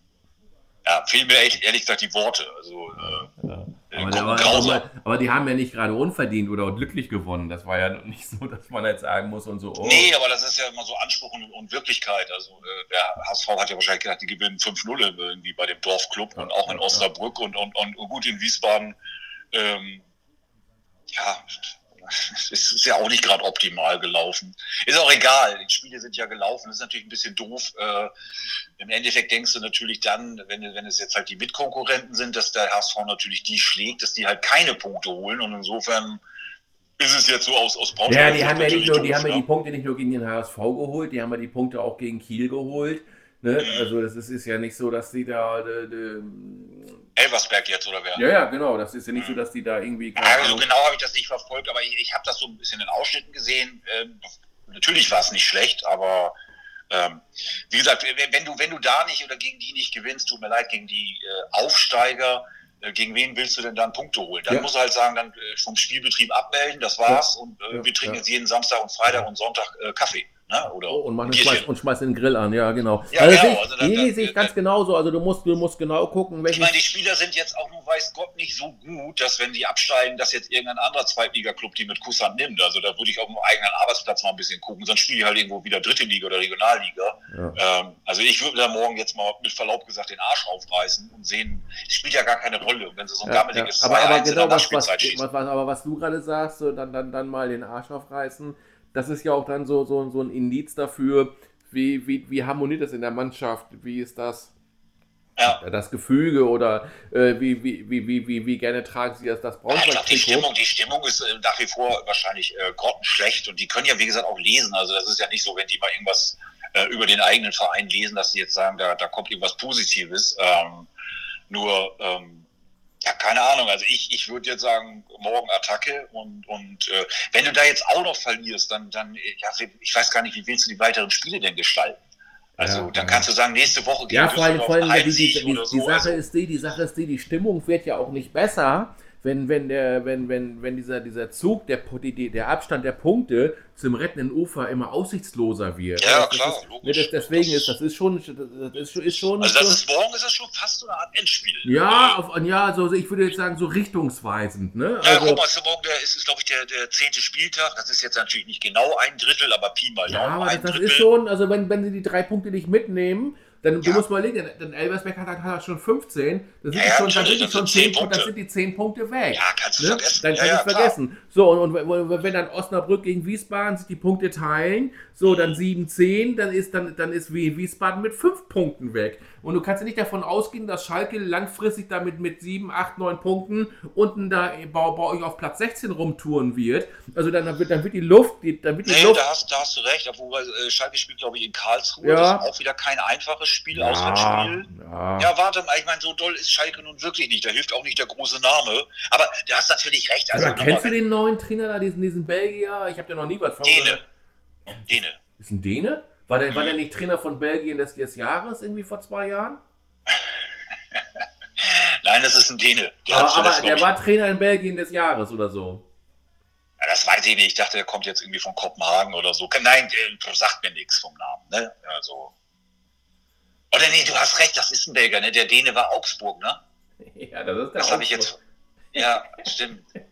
ja, fehlen mir ehrlich, ehrlich gesagt die Worte. Also, Ja. äh, Aber, aber, grausam. aber, aber die haben ja nicht gerade unverdient oder glücklich gewonnen. Das war ja *laughs* nicht so, dass man jetzt sagen muss und so, oh. Nee, aber das ist ja immer so Anspruch und, und Wirklichkeit. Also äh, der HSV hat ja wahrscheinlich gedacht, die gewinnen 5-0 irgendwie bei dem Dorfclub und auch in Ja, ja. Osnabrück und, und, und gut in Wiesbaden. Ähm, ja, es ist ja auch nicht gerade optimal gelaufen. Ist auch egal, die Spiele sind ja gelaufen. Das ist natürlich ein bisschen doof. Äh, Im Endeffekt denkst du natürlich dann, wenn, wenn es jetzt halt die Mitkonkurrenten sind, dass der HSV natürlich die schlägt, dass die halt keine Punkte holen und insofern ist es jetzt so aus, aus Braunschweig. Ja, die haben ja nicht nur, die doof, haben ja ne? die Punkte nicht nur gegen den HSV geholt, die haben ja die Punkte auch gegen Kiel geholt. Ne? Also das ist, ist ja nicht so, dass die da. De, de, Elversberg jetzt oder wer? ja, ja, genau. Das ist ja nicht so, dass die da irgendwie. keine Also genau habe ich das nicht verfolgt, aber ich, ich habe das so ein bisschen in Ausschnitten gesehen. Ähm, natürlich war es nicht schlecht, aber ähm, wie gesagt, wenn, du wenn du da nicht oder gegen die nicht gewinnst, tut mir leid, gegen die äh, Aufsteiger, äh, gegen wen willst du denn dann Punkte holen? Dann Ja. musst du halt sagen, dann äh, vom Spielbetrieb abmelden, das war's und äh, Ja, wir trinken ja. jetzt jeden Samstag und Freitag und Sonntag äh, Kaffee. Ne? Oder Oh, und, machen, schmeiß, und schmeißen den Grill an, ja, genau. Ja, also, genau, ich, also dann- nee, sehe ich ganz genauso. Also du musst, du musst genau gucken, Ich welche. meine, die Spieler sind jetzt auch nur weiß Gott nicht so gut, dass wenn sie absteigen, dass jetzt irgendein anderer Zweitliga-Club die mit Kusshand nimmt. Also da würde ich auf dem eigenen Arbeitsplatz mal ein bisschen gucken. Sonst spiele ich halt irgendwo wieder dritte Liga oder Regionalliga. Ja. Ähm, also ich würde da morgen jetzt mal mit Verlaub gesagt den Arsch aufreißen und sehen, es spielt ja gar keine Rolle. Und wenn sie so ein Ja, ja. gammeliges Aber, aber 2-1 in genau, was, was, was, aber was du gerade sagst, so, dann, dann, dann mal den Arsch aufreißen, das ist ja auch dann so, so, so ein Indiz dafür, wie, wie, wie harmoniert das in der Mannschaft, wie ist das, Ja. das Gefüge oder äh, wie, wie, wie, wie, wie, gerne tragen sie das, das Ja, ich glaube, die? Stimmung, die Stimmung ist äh, nach wie vor wahrscheinlich äh, grottenschlecht und die können ja, wie gesagt, auch lesen. Also das ist ja nicht so, wenn die mal irgendwas äh, über den eigenen Verein lesen, dass sie jetzt sagen, da, da kommt irgendwas Positives. Ähm, nur, ähm, ja, keine Ahnung. Also ich, ich würde jetzt sagen, morgen Attacke und, und äh, wenn du da jetzt auch noch verlierst, dann, dann, äh, ja, ich weiß gar nicht, wie willst du die weiteren Spiele denn gestalten? Also Ja, dann kannst du sagen, nächste Woche gegen Ja, vor allem, vor allem die, die, die, die so. Sache Also, ist die, die Sache ist die, die Stimmung wird ja auch nicht besser, wenn, wenn, der, wenn, wenn, wenn dieser, dieser Zug, der, der Abstand der Punkte zum rettenden Ufer immer aussichtsloser wird. Ja, das klar, ist, logisch. ne, das, deswegen Das- ist das ist schon, das ist ist schon, also das schon ist morgen ist das schon fast so eine Art Endspiel. ja, auf, ja, also ich würde jetzt sagen so richtungsweisend, ne? Ja, Also, guck mal, ist morgen der, ist, ist glaube ich, der, der zehnte Spieltag. Das ist jetzt natürlich nicht genau ein Drittel, aber Pi mal ja, Daumen aber ein das, das ist schon, also wenn, wenn sie die drei Punkte nicht mitnehmen, dann du Ja. musst mal legen, denn Elversberg hat, hat, hat schon 15, dann sind Ja, schon, dann sind die das schon sind 10 10 Punkte, dann sind die 10 Punkte weg. Ja, kannst du Ne? vergessen. Dann ja, kann ja, ich klar. vergessen. So, und, und wenn dann Osnabrück gegen Wiesbaden sich die Punkte teilen, so, dann 7-10, dann ist, dann, dann ist wie Wiesbaden mit 5 Punkten weg. Und du kannst ja nicht davon ausgehen, dass Schalke langfristig damit mit 7, 8, 9 Punkten unten da bei, bei euch auf Platz 16 rumtouren wird. Also dann wird, dann wird die Luft, die, dann wird die Nee, Luft. da hast, da hast du recht, obwohl äh, Schalke spielt, glaube ich, in Karlsruhe. Ja. Das ist auch wieder kein einfaches Spiel, Auswärtsspiel. ja. Ja, warte mal, ich meine, so doll ist Schalke nun wirklich nicht. Da hilft auch nicht der große Name. Aber du hast natürlich recht. Also, Aber kennst du nochmal, den neuen Trainer da, diesen, diesen Belgier? Ich habe ja noch nie was von Däne. Däne. Ist ein Däne? War der, war der nicht Trainer von Belgien des, des Jahres irgendwie vor zwei Jahren? *laughs* Nein, das ist ein Däne. Der Aber, aber der war Trainer in Belgien des Jahres oder so. ja, das weiß ich nicht. Ich dachte, der kommt jetzt irgendwie von Kopenhagen oder so. Nein, der sagt mir nichts vom Namen. Ne? Also. Oder nee, du hast recht, das ist ein Belgier. Ne? Der Däne war Augsburg, ne? *laughs* Ja, das ist der Das habe ich jetzt. Ja, stimmt. *laughs*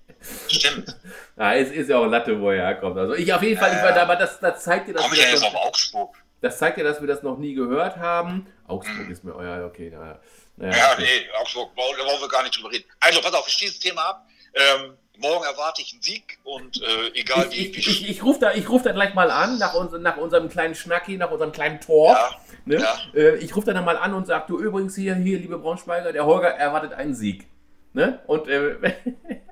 Stimmt. *laughs* Ja, es ist ja auch Latte, wo er herkommt. Also ich auf jeden Fall, ich war da, aber das, das zeigt dir, dass Komme wir ich ja das, jetzt noch, auf Augsburg? das zeigt dir, dass wir das noch nie gehört haben. Augsburg Mhm. ist mir, oh ja, okay, naja. naja Ja, okay. nee, Augsburg, da wollen wir gar nicht drüber reden. Also, pass auf, ich schließe das Thema ab. Ähm, morgen erwarte ich einen Sieg und äh, egal Ich, wie. ich, wie ich, ich rufe da, ich ruf da gleich mal an, nach, uns, nach unserem kleinen Schnacki, nach unserem kleinen Tor. ja, Ne? Ja. Äh, ich rufe dann mal an und sage, du übrigens hier, hier, liebe Braunschweiger, der Holger erwartet einen Sieg. Ne? Und äh, *laughs*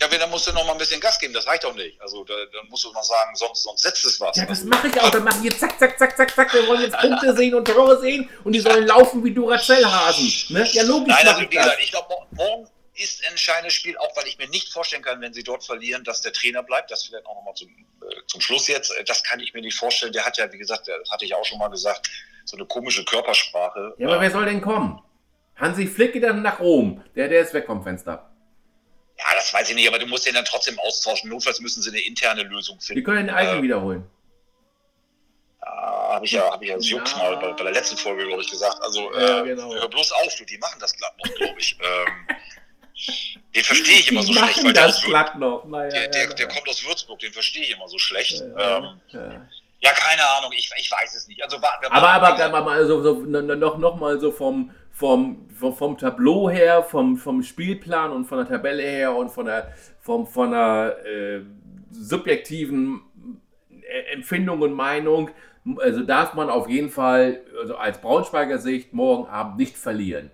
ja, wenn, dann musst du noch mal ein bisschen Gas geben, das reicht doch nicht. Also da, dann musst du noch sagen, sonst, sonst setzt es was. Ja, das mache ich auch. Dann machen wir zack, zack, zack, zack, zack. Wir wollen jetzt Punkte *laughs* sehen und Tore sehen und die sollen laufen wie Duracell-Hasen. Ne? Ja, logisch. Nein, also wie gesagt, ich glaube, morgen ist ein entscheidendes Spiel, auch weil ich mir nicht vorstellen kann, wenn sie dort verlieren, dass der Trainer bleibt. Das vielleicht auch nochmal zum, äh, zum Schluss jetzt. Das kann ich mir nicht vorstellen. Der hat ja, wie gesagt, das hatte ich auch schon mal gesagt, so eine komische Körpersprache. Ja, aber wer soll denn kommen? Hansi Flick geht dann nach Rom. Der, der ist weg vom Fenster. Ja, das weiß ich nicht, aber du musst den dann trotzdem austauschen. Notfalls müssen sie eine interne Lösung finden. Die können den eigenen äh, wiederholen. Ja, habe ich ja, hab ich ja, Jux ja. mal bei, bei, der letzten Folge, glaube ich, gesagt. Also, ja, äh, genau. hör bloß auf, du, die machen das glatt noch, glaube ich. ähm, den verstehe ich immer die so schlecht, weil der, glatt noch. Naja, der, der, der, kommt aus Würzburg, den verstehe ich immer so schlecht. Ähm, ja, keine Ahnung, ich, ich weiß es nicht. Also warten wir mal. Aber, aber mal so, so, noch, noch mal so vom, vom, vom, vom Tableau her, vom, vom Spielplan und von der Tabelle her und von der, vom, von der äh, subjektiven äh, Empfindung und Meinung, also darf man auf jeden Fall also als Braunschweiger Sicht morgen Abend nicht verlieren.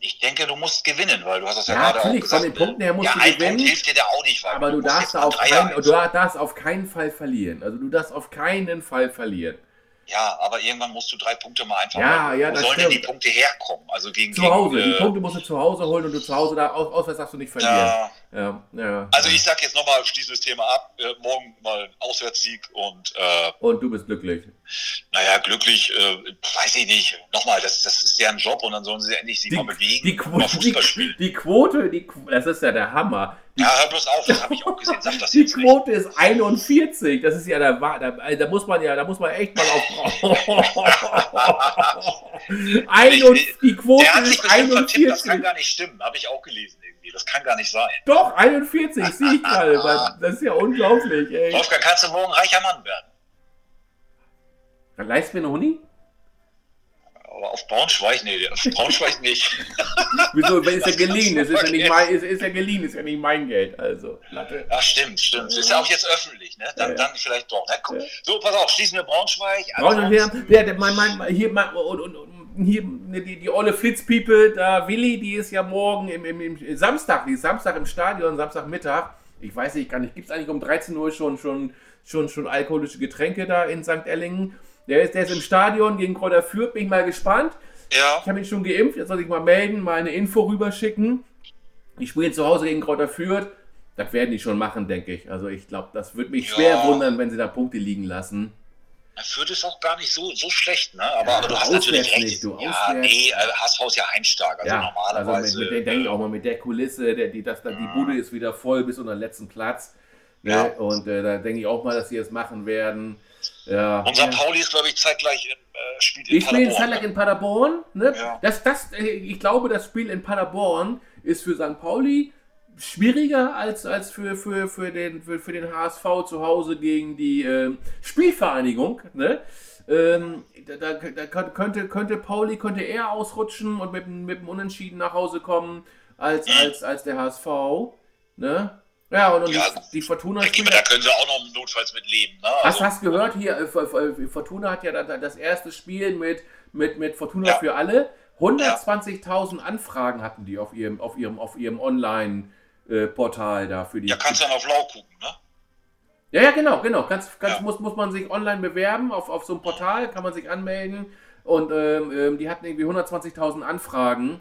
Ich denke, du musst gewinnen, weil du hast das ja, ja gerade natürlich, auch gesagt. Von den Punkten her musst ja, du gewinnen. hilft dir da auch nicht, aber du, du darfst, auf kein, du darfst auf keinen Fall verlieren. Also du darfst auf keinen Fall verlieren. Ja, aber irgendwann musst du drei Punkte mal einfach ja. Ja, Wo sollen denn die Punkte herkommen? Also gegen zu Hause. Gegen, äh, die Punkte musst du zu Hause holen und du zu Hause da aus, auswärts darfst du nicht verlieren. Ja. Ja, ja. Also ich sag jetzt nochmal, schließen das Thema ab. Äh, morgen mal ein Auswärtssieg und äh, Und du bist glücklich. Naja, glücklich, äh, weiß ich nicht. Nochmal, das, das ist deren Job und dann sollen sie endlich sich die, mal bewegen. Die, Quo die, die, Quote, die, das ist ja der Hammer. Die, ja, hör bloß auf, das habe ich auch gesehen. Sag das *laughs* die jetzt Quote nicht. ist 41. Das ist ja der da, da muss man ja, da muss man echt mal auf. *laughs* *laughs* die Quote der hat sich ist 41. das kann gar nicht stimmen, habe ich auch gelesen irgendwie. Das kann gar nicht sein. Doch, 41, sehe ich gerade. *laughs* Das ist ja unglaublich, ey. Wolfgang, kannst du morgen reicher Mann werden? Dann leist mir eine Huni? Aber auf Braunschweig, nee, auf Braunschweig *laughs* nicht. Wieso? Ist ja geliehen, das ist ja nicht mein, ist, ist ja geliehen, ist ja nicht mein Geld, also. Latte. Ja, stimmt, stimmt. Ist ja auch jetzt öffentlich, ne? Dann, ja. dann vielleicht doch. Ne? So, pass auf, schließen wir Braunschweig. Braunschweig, ja, ja, mein, mein, hier, mein, und, und, und hier, ne, die, die olle Flitzpiepe, da Willi, die ist ja morgen im, im, im Samstag, die ist Samstag im Stadion, Samstagmittag. Ich weiß nicht, kann nicht, gibt es eigentlich um 13 Uhr schon, schon, schon, schon alkoholische Getränke da in St. Ellingen? Der ist, der ist im Stadion gegen Kräuter Fürth, bin ich mal gespannt. Ja. Ich habe ihn schon geimpft, jetzt soll ich mal melden, mal eine Info rüberschicken. Ich spiele zu Hause gegen Kräuter Fürth. Das werden die schon machen, denke ich. Also ich glaube, das würde mich ja. schwer wundern, wenn sie da Punkte liegen lassen. Fürth ist auch gar nicht so, so schlecht, ne? Aber, ja, aber du hast natürlich recht. Nicht, du ja, auswärts. nee, HSV ist ja heimstark. Also ja, normalerweise. Also mit, mit der, denke ich auch mal, mit der Kulisse, der, die, das, die Bude ist wieder voll bis unter den letzten Platz. Ne? Ja. Und äh, da denke ich auch mal, dass sie es machen werden. Ja. Unser. Pauli ist, glaube ich, zeitgleich in, äh, spielt in ich Paderborn. Ich spiele zeitgleich in Paderborn. Ne? Ja. Das, das, äh, ich glaube, das Spiel in Paderborn ist für St. Pauli schwieriger als, als für, für, für, den, für, für den HSV zu Hause gegen die äh, Spielvereinigung. Ne? Ähm, da, da, könnte, könnte Pauli könnte eher ausrutschen und mit, mit dem Unentschieden nach Hause kommen als, als, als der HSV. Ne? Ja, und, und ja, die, die, Fortuna spielt. Da können sie auch noch notfalls mit leben. Ne? Hast, also, du gehört hier, äh, Fortuna hat ja das erste Spiel mit, mit, mit Fortuna ja. für alle. 120.000 Anfragen hatten die auf ihrem, auf ihrem, auf ihrem Online-Portal da für die. Ja, kannst du dann auf Lau gucken, ne? Ja, ja, genau, genau. Ganz, ganz ja. Muss, muss man sich online bewerben auf, auf so einem Portal, kann man sich anmelden. Und ähm, ähm die hatten irgendwie 120.000 Anfragen.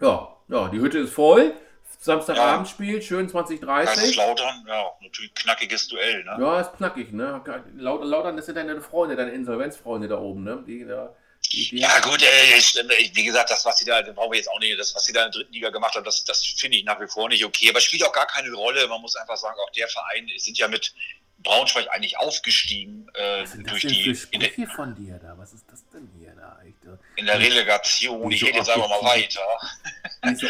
Ja, ja, die Hütte ist voll. Samstagabendspiel, schön 2030. Kaiserslautern, ja, natürlich knackiges Duell, ne? Ja, ist knackig, ne? Lautern, das sind deine Freunde, deine Insolvenzfreunde da oben, ne? Die, da, ja, gut, äh, wie gesagt, das, was sie da, brauchen wir jetzt auch nicht, das, was sie da in der dritten Liga gemacht haben, das, das finde ich nach wie vor nicht okay. Aber spielt auch gar keine Rolle. Man muss einfach sagen, auch der Verein sind ja mit Braunschweig eigentlich aufgestiegen äh, Was sind das durch denn die. Für Sprüche von dir da? Was ist das denn hier da? Ich, in der Relegation. Ich rede jetzt einfach mal weiter.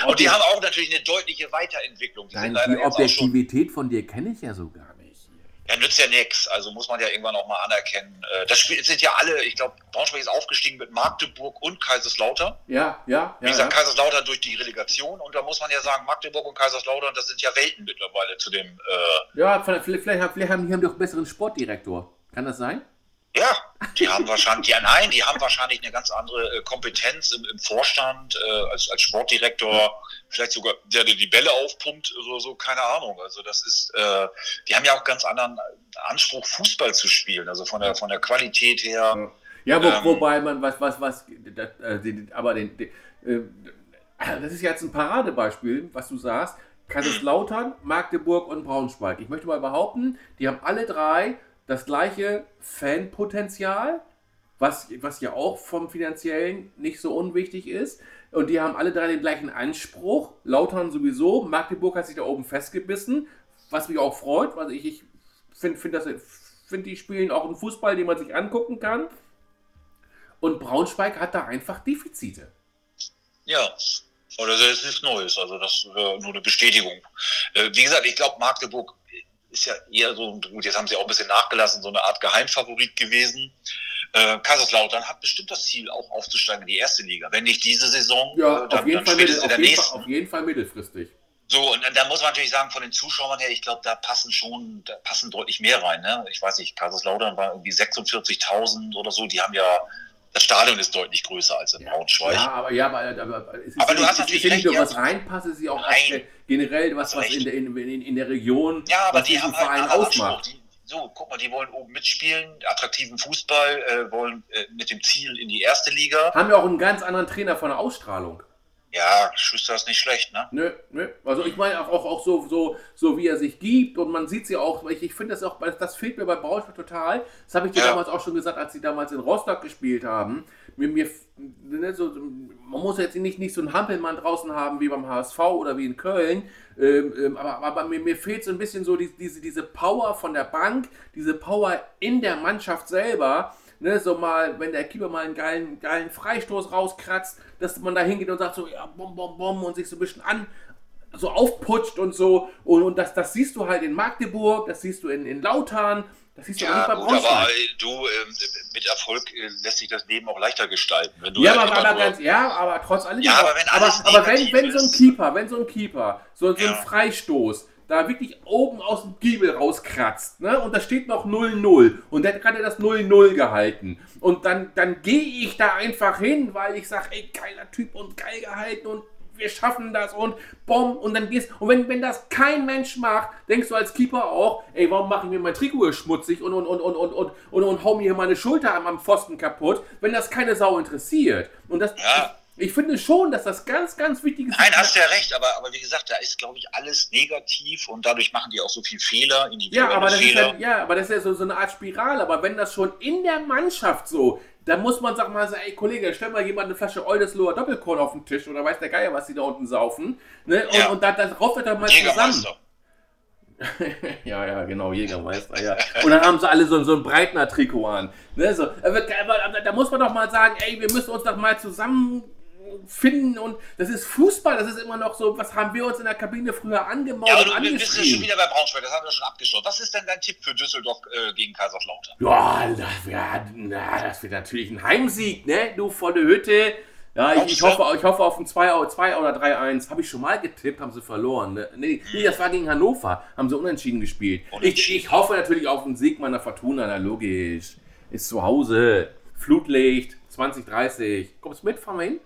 Und die haben auch natürlich eine deutliche Weiterentwicklung. Die, Nein, die Objektivität von dir kenne ich ja so gar nicht. Ja, nützt ja nichts. Also muss man ja irgendwann auch mal anerkennen. Äh, das Spiel sind ja alle, ich glaube, Braunschweig ist aufgestiegen mit Magdeburg und Kaiserslautern. Ja, ja. Wie gesagt, ja. Kaiserslautern durch die Relegation. Und da muss man ja sagen, Magdeburg und Kaiserslautern, das sind ja Welten mittlerweile zu dem. Äh ja, vielleicht, vielleicht, vielleicht haben die einen besseren Sportdirektor. Kann das sein? Ja, die haben wahrscheinlich, ja nein, die haben wahrscheinlich eine ganz andere äh, Kompetenz im, im Vorstand äh, als, als Sportdirektor. vielleicht sogar der, die Bälle aufpumpt oder so, keine Ahnung. Also das ist, äh, die haben ja auch ganz anderen Anspruch, Fußball zu spielen, also von der, von der Qualität her. Ja, wo, ähm, wobei man, was, was, was, das, äh, aber den, den äh, das ist jetzt ein Paradebeispiel, was du sagst. Kaiserslautern, Magdeburg und Braunschweig. Ich möchte mal behaupten, die haben alle drei das gleiche Fanpotenzial, was, was ja auch vom finanziellen nicht so unwichtig ist. Und die haben alle drei den gleichen Anspruch. Lautern sowieso. Magdeburg hat sich da oben festgebissen, was mich auch freut. Also ich, ich finde, find find die spielen auch einen Fußball, den man sich angucken kann. Und Braunschweig hat da einfach Defizite. Ja, oder das ist nichts Neues. Also das wäre nur eine Bestätigung. Äh, wie gesagt, ich glaube, Magdeburg ist ja eher so, gut, jetzt haben sie auch ein bisschen nachgelassen, so eine Art Geheimfavorit gewesen. Äh, Kaiserslautern hat bestimmt das Ziel, auch aufzusteigen in die erste Liga. Wenn nicht diese Saison, ja, äh, dann, auf jeden dann Fall mittel, in der nächsten. Fall, auf jeden Fall mittelfristig. So, und da muss man natürlich sagen, von den Zuschauern her, ich glaube, da passen schon, da passen deutlich mehr rein. Ne? Ich weiß nicht, Kaiserslautern war irgendwie 46.000 oder so, die haben ja das Stadion ist deutlich größer als in Braunschweig. Ja, aber, ja, aber, aber, es ist aber du hast natürlich nicht nur was reinpasst, es ist ja auch Nein, generell was, was in der, in, in, in der Region, ja, aber was die haben halt Verein halt ausmacht. Die, so, guck mal, die wollen oben mitspielen, attraktiven Fußball, äh, wollen äh, mit dem Ziel in die erste Liga. Haben ja auch einen ganz anderen Trainer von der Ausstrahlung. Ja, Schuster ist nicht schlecht, ne? Nö, nö. Also ich meine auch, auch, auch so, so, so, wie er sich gibt und man sieht sie auch, ich, ich finde das auch, das fehlt mir bei Braunschweig total. Das habe ich dir ja. damals auch schon gesagt, als sie damals in Rostock gespielt haben. Mir, mir, ne, so, man muss jetzt nicht, nicht so einen Hampelmann draußen haben wie beim HSV oder wie in Köln, ähm, ähm, aber, aber mir, mir fehlt so ein bisschen so die, diese, diese Power von der Bank, diese Power in der Mannschaft selber ne, so mal, wenn der Keeper mal einen geilen, geilen Freistoß rauskratzt, dass man da hingeht und sagt so, ja, bom, bom, bom und sich so ein bisschen an, so aufputscht und so. Und, und das, das siehst du halt in Magdeburg, das siehst du in, in Lautern, das siehst du ja, auch nicht bei gut, aber du, äh, mit Erfolg äh, lässt sich das Leben auch leichter gestalten. Wenn du ja, aber, aber ganz, ja, aber trotz allem. Ja, aber wenn, aber, aber wenn, wenn so ein Keeper, wenn so ein Keeper, so, so ja. ein Freistoß, da wirklich oben aus dem Giebel rauskratzt. Ne? Und da steht noch 0-0. Und der hat gerade das 0-0 gehalten. Und dann, dann gehe ich da einfach hin, weil ich sage, ey, geiler Typ und geil gehalten und wir schaffen das und bom und dann gehst und wenn, wenn das kein Mensch macht, denkst du als Keeper auch, ey, warum mache ich mir mein Trikot schmutzig und und und und und und und, und hau mir meine Schulter am Pfosten kaputt, wenn das keine Sau interessiert. Und das ja. Ich finde schon, dass das ganz, ganz wichtig ist. Nein, hast du ja recht, aber, aber wie gesagt, da ist, glaube ich, alles negativ und dadurch machen die auch so viel Fehler. Ja, aber das Fehler. Ist ja, ja, aber das ist ja so, so eine Art Spirale. Aber wenn das schon in der Mannschaft so, dann muss man sagen mal so, ey Kollege, stell mal jemand eine Flasche Oldesloher Doppelkorn auf den Tisch oder weiß der Geier, was die da unten saufen. Ne? Und, ja. und da, darauf wird er mal zusammen. *laughs* ja, ja, genau, Jägermeister, ja. Und dann haben sie alle so, so ein Breitner-Trikot an. Ne, so. da muss man doch mal sagen, ey, wir müssen uns doch mal zusammen finden und das ist Fußball, das ist immer noch so, was haben wir uns in der Kabine früher angemalt ja, und du bist ja schon wieder bei Braunschweig, das haben wir schon abgeschaut. Was ist denn dein Tipp für Düsseldorf äh, gegen Kaiserslautern? Ja, das, ja, na, das wird natürlich ein Heimsieg, ne? Du volle Hütte. Ja, ich, ich, hoffe, ich hoffe auf ein 2, 2 oder 3-1. Habe ich schon mal getippt, haben sie verloren. Ne? Nee, nee, das war gegen Hannover. Haben sie unentschieden gespielt. Ich, ich hoffe natürlich auf einen Sieg meiner Fortuna, na logisch. Ist zu Hause. Flutlicht, 2030. Kommst du mit, fahren wir hin?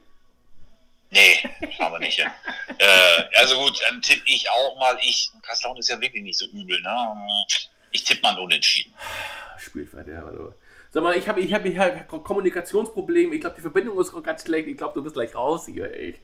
Nee, fahren wir nicht hin. äh, also gut, dann tippe ich auch mal. Ich, Kasselhauen ist ja wirklich nicht so übel. Ne? Ich tippe mal unentschieden. Spielverderber, du. Sag mal, ich habe ich hab, ich hab Kommunikationsprobleme. Ich glaube, die Verbindung ist ganz schlecht. Ich glaube, du bist gleich raus hier, echt.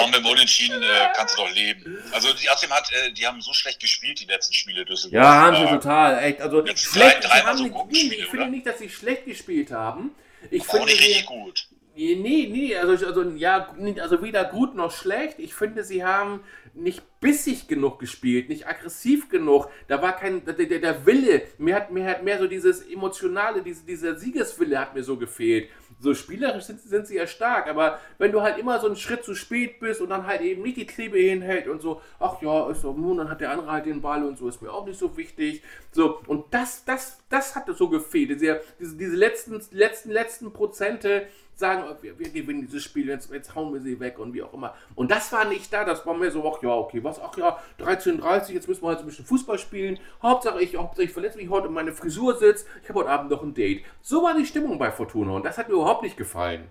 Oh, mit dem Unentschieden äh, kannst du doch leben. Also, die außerdem hat, äh, die haben so schlecht gespielt, die letzten Spiele Düsseldorf. Ja, haben sie äh, total. Echt. Also, schlecht, drei, drei so nicht, ich finde nicht, dass sie schlecht gespielt haben. Ich auch finde, nicht richtig gut. Nee, nee, also, also, ja, also weder gut noch schlecht. Ich finde, sie haben nicht bissig genug gespielt, nicht aggressiv genug. Da war kein, der, der Wille, mir hat, mir hat mehr so dieses emotionale, diese, dieser Siegeswille hat mir so gefehlt. So spielerisch sind, sind sie ja stark, aber wenn du halt immer so einen Schritt zu spät bist und dann halt eben nicht die Klebe hinhält und so, ach ja, ist doch nun, dann hat der andere halt den Ball und so, ist mir auch nicht so wichtig. So, und das, das, das hat so gefehlt. Diese, diese letzten, letzten, letzten Prozente, sagen, oh, wir, wir gewinnen dieses Spiel, jetzt, jetzt hauen wir sie weg und wie auch immer. Und das war nicht da, das war mir so, ach ja, okay, was, ach ja, 13.30 jetzt müssen wir halt so ein bisschen Fußball spielen. Hauptsache ich, Hauptsache ich verletze mich heute und meine Frisur sitzt, ich habe heute Abend noch ein Date. So war die Stimmung bei Fortuna und das hat mir überhaupt nicht gefallen.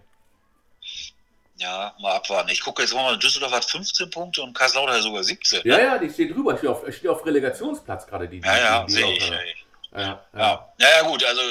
Ja, mal abwarten. Ich gucke jetzt mal, Düsseldorf hat 15 Punkte und Kaiserslautern sogar 17. Ja, ja, die steht drüber. Steht auf, steht auf Relegationsplatz gerade. Die, ja, ja, sehe ich. Ja, ja. Ja. ja, gut, also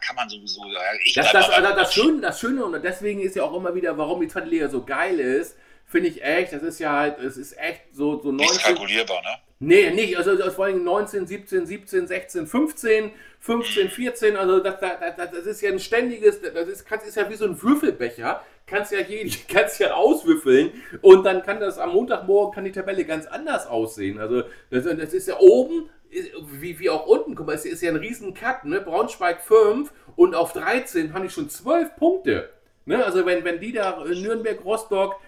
kann man sowieso. Ich das, das, also das, Schöne, das Schöne und deswegen ist ja auch immer wieder, warum die zweite Liga so geil ist, finde ich echt, das ist ja halt, es ist echt so, so 19... Nicht kalkulierbar, ne? Nee, nicht, also, also vor allem 19, 17, 17, 16, 15, 15, 14, also das, das, das ist ja ein ständiges, das ist, das ist ja wie so ein Würfelbecher, kannst ja hier, *laughs* kannst ja auswürfeln und dann kann das am Montagmorgen kann die Tabelle ganz anders aussehen. Also das, das ist ja oben, wie, wie auch unten, guck mal, es ist ja ein riesen Cut, ne? Braunschweig 5 und auf 13 haben die schon 12 Punkte. Ne? Also wenn, wenn die da Nürnberg, Rostock,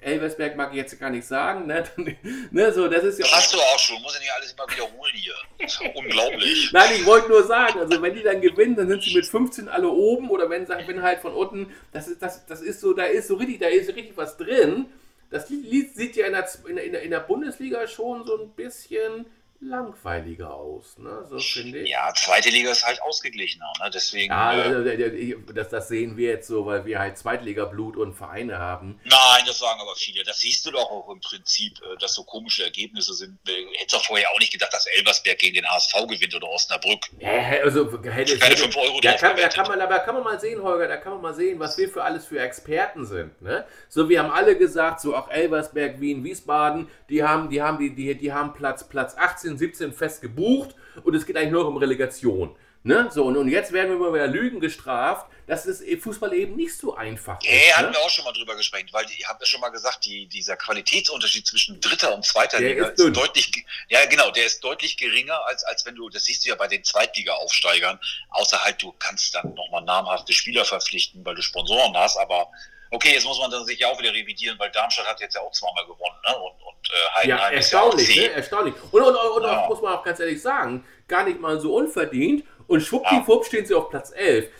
Elversberg mag ich jetzt gar nicht sagen. Ne? *laughs* ne, so, das ist ja Hast du auch schon, muss ja nicht alles immer wiederholen hier. unglaublich. *laughs* Nein, ich wollte nur sagen, also wenn die dann gewinnen, dann sind sie mit 15 alle oben oder wenn, wenn halt von unten, das ist, das, das ist so, da ist so richtig, da ist richtig was drin. Das Lied sieht ja in der, in der, in der Bundesliga schon so ein bisschen langweiliger aus, ne? So finde ich. Ja, zweite Liga ist halt ausgeglichener, ne? Deswegen. Ja, äh, das, das sehen wir jetzt so, weil wir halt Zweitliga-Blut und Vereine haben. Nein, das sagen aber viele. Das siehst du doch auch im Prinzip, äh, dass so komische Ergebnisse sind. Hättest doch vorher auch nicht gedacht, dass Elbersberg gegen den HSV gewinnt oder Osnabrück. Ja, also hätte keine 5 Euro da kann, da kann man, aber kann man mal sehen, Holger, da kann man mal sehen, was wir für alles für Experten sind. Ne? So, wir haben alle gesagt, so auch Elbersberg, Wien, Wiesbaden, die haben, die haben, die, die, die haben Platz, Platz 18 16, 17 fest gebucht und es geht eigentlich nur um Relegation. Ne? So, und, und jetzt werden wir mal wieder Lügen gestraft, dass es Fußball eben nicht so einfach ist. Hatten ne? wir auch schon mal drüber gesprochen, weil ich habe ja schon mal gesagt, die, dieser Qualitätsunterschied zwischen dritter und zweiter der Liga ist, ist, deutlich, ja genau, der ist deutlich geringer, als, als wenn du, das siehst du ja bei den Zweitliga-Aufsteigern, außer halt, du kannst dann nochmal namhafte Spieler verpflichten, weil du Sponsoren hast, aber okay, jetzt muss man dann sich ja auch wieder revidieren, weil Darmstadt hat jetzt ja auch zweimal gewonnen, ne? Und, und äh, Heidenheim ja, erstaunlich, ja ne? Erstaunlich. Und, und, und, ja. muss man auch ganz ehrlich sagen, gar nicht mal so unverdient. Und schwuppdiwupp ja. stehen sie auf Platz 11.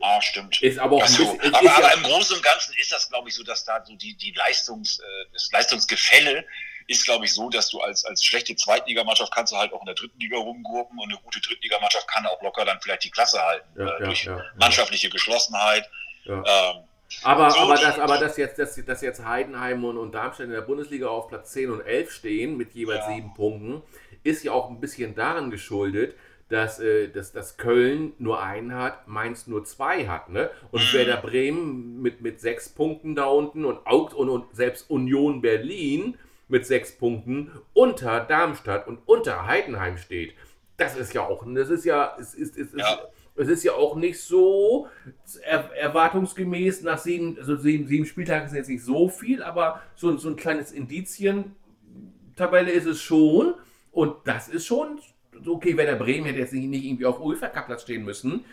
Ah, stimmt. Ist aber auch so. bisschen, aber, aber im Großen und Ganzen ist das, glaube ich, so, dass da so die, die Leistungs, äh, das Leistungsgefälle ist, glaube ich, so, dass du als, als schlechte Zweitligamannschaft kannst du halt auch in der dritten Liga rumgurken und eine gute Drittligamannschaft kann auch locker dann vielleicht die Klasse halten. Ja, äh, durch mannschaftliche Geschlossenheit. Ähm, aber, aber, das, aber dass jetzt, dass, dass jetzt Heidenheim und, und Darmstadt in der Bundesliga auf Platz 10 und 11 stehen mit jeweils ja. sieben Punkten, ist ja auch ein bisschen daran geschuldet, dass, äh, dass, dass Köln nur einen hat, Mainz nur zwei hat. Ne? Und mhm. Werder Bremen mit, mit sechs Punkten da unten und, auch, und, und selbst Union Berlin mit sechs Punkten unter Darmstadt und unter Heidenheim steht. Das ist ja auch, das ist ja, es ist, es ist, ja es ist ja auch nicht so er, erwartungsgemäß nach sieben, also sieben, sieben Spieltagen ist jetzt nicht so viel, aber so, so ein kleines Indizien-Tabelle ist es schon. Und das ist schon okay, wenn der Bremen hätte jetzt nicht, nicht irgendwie auf UEFA-Cup-Platz stehen müssen.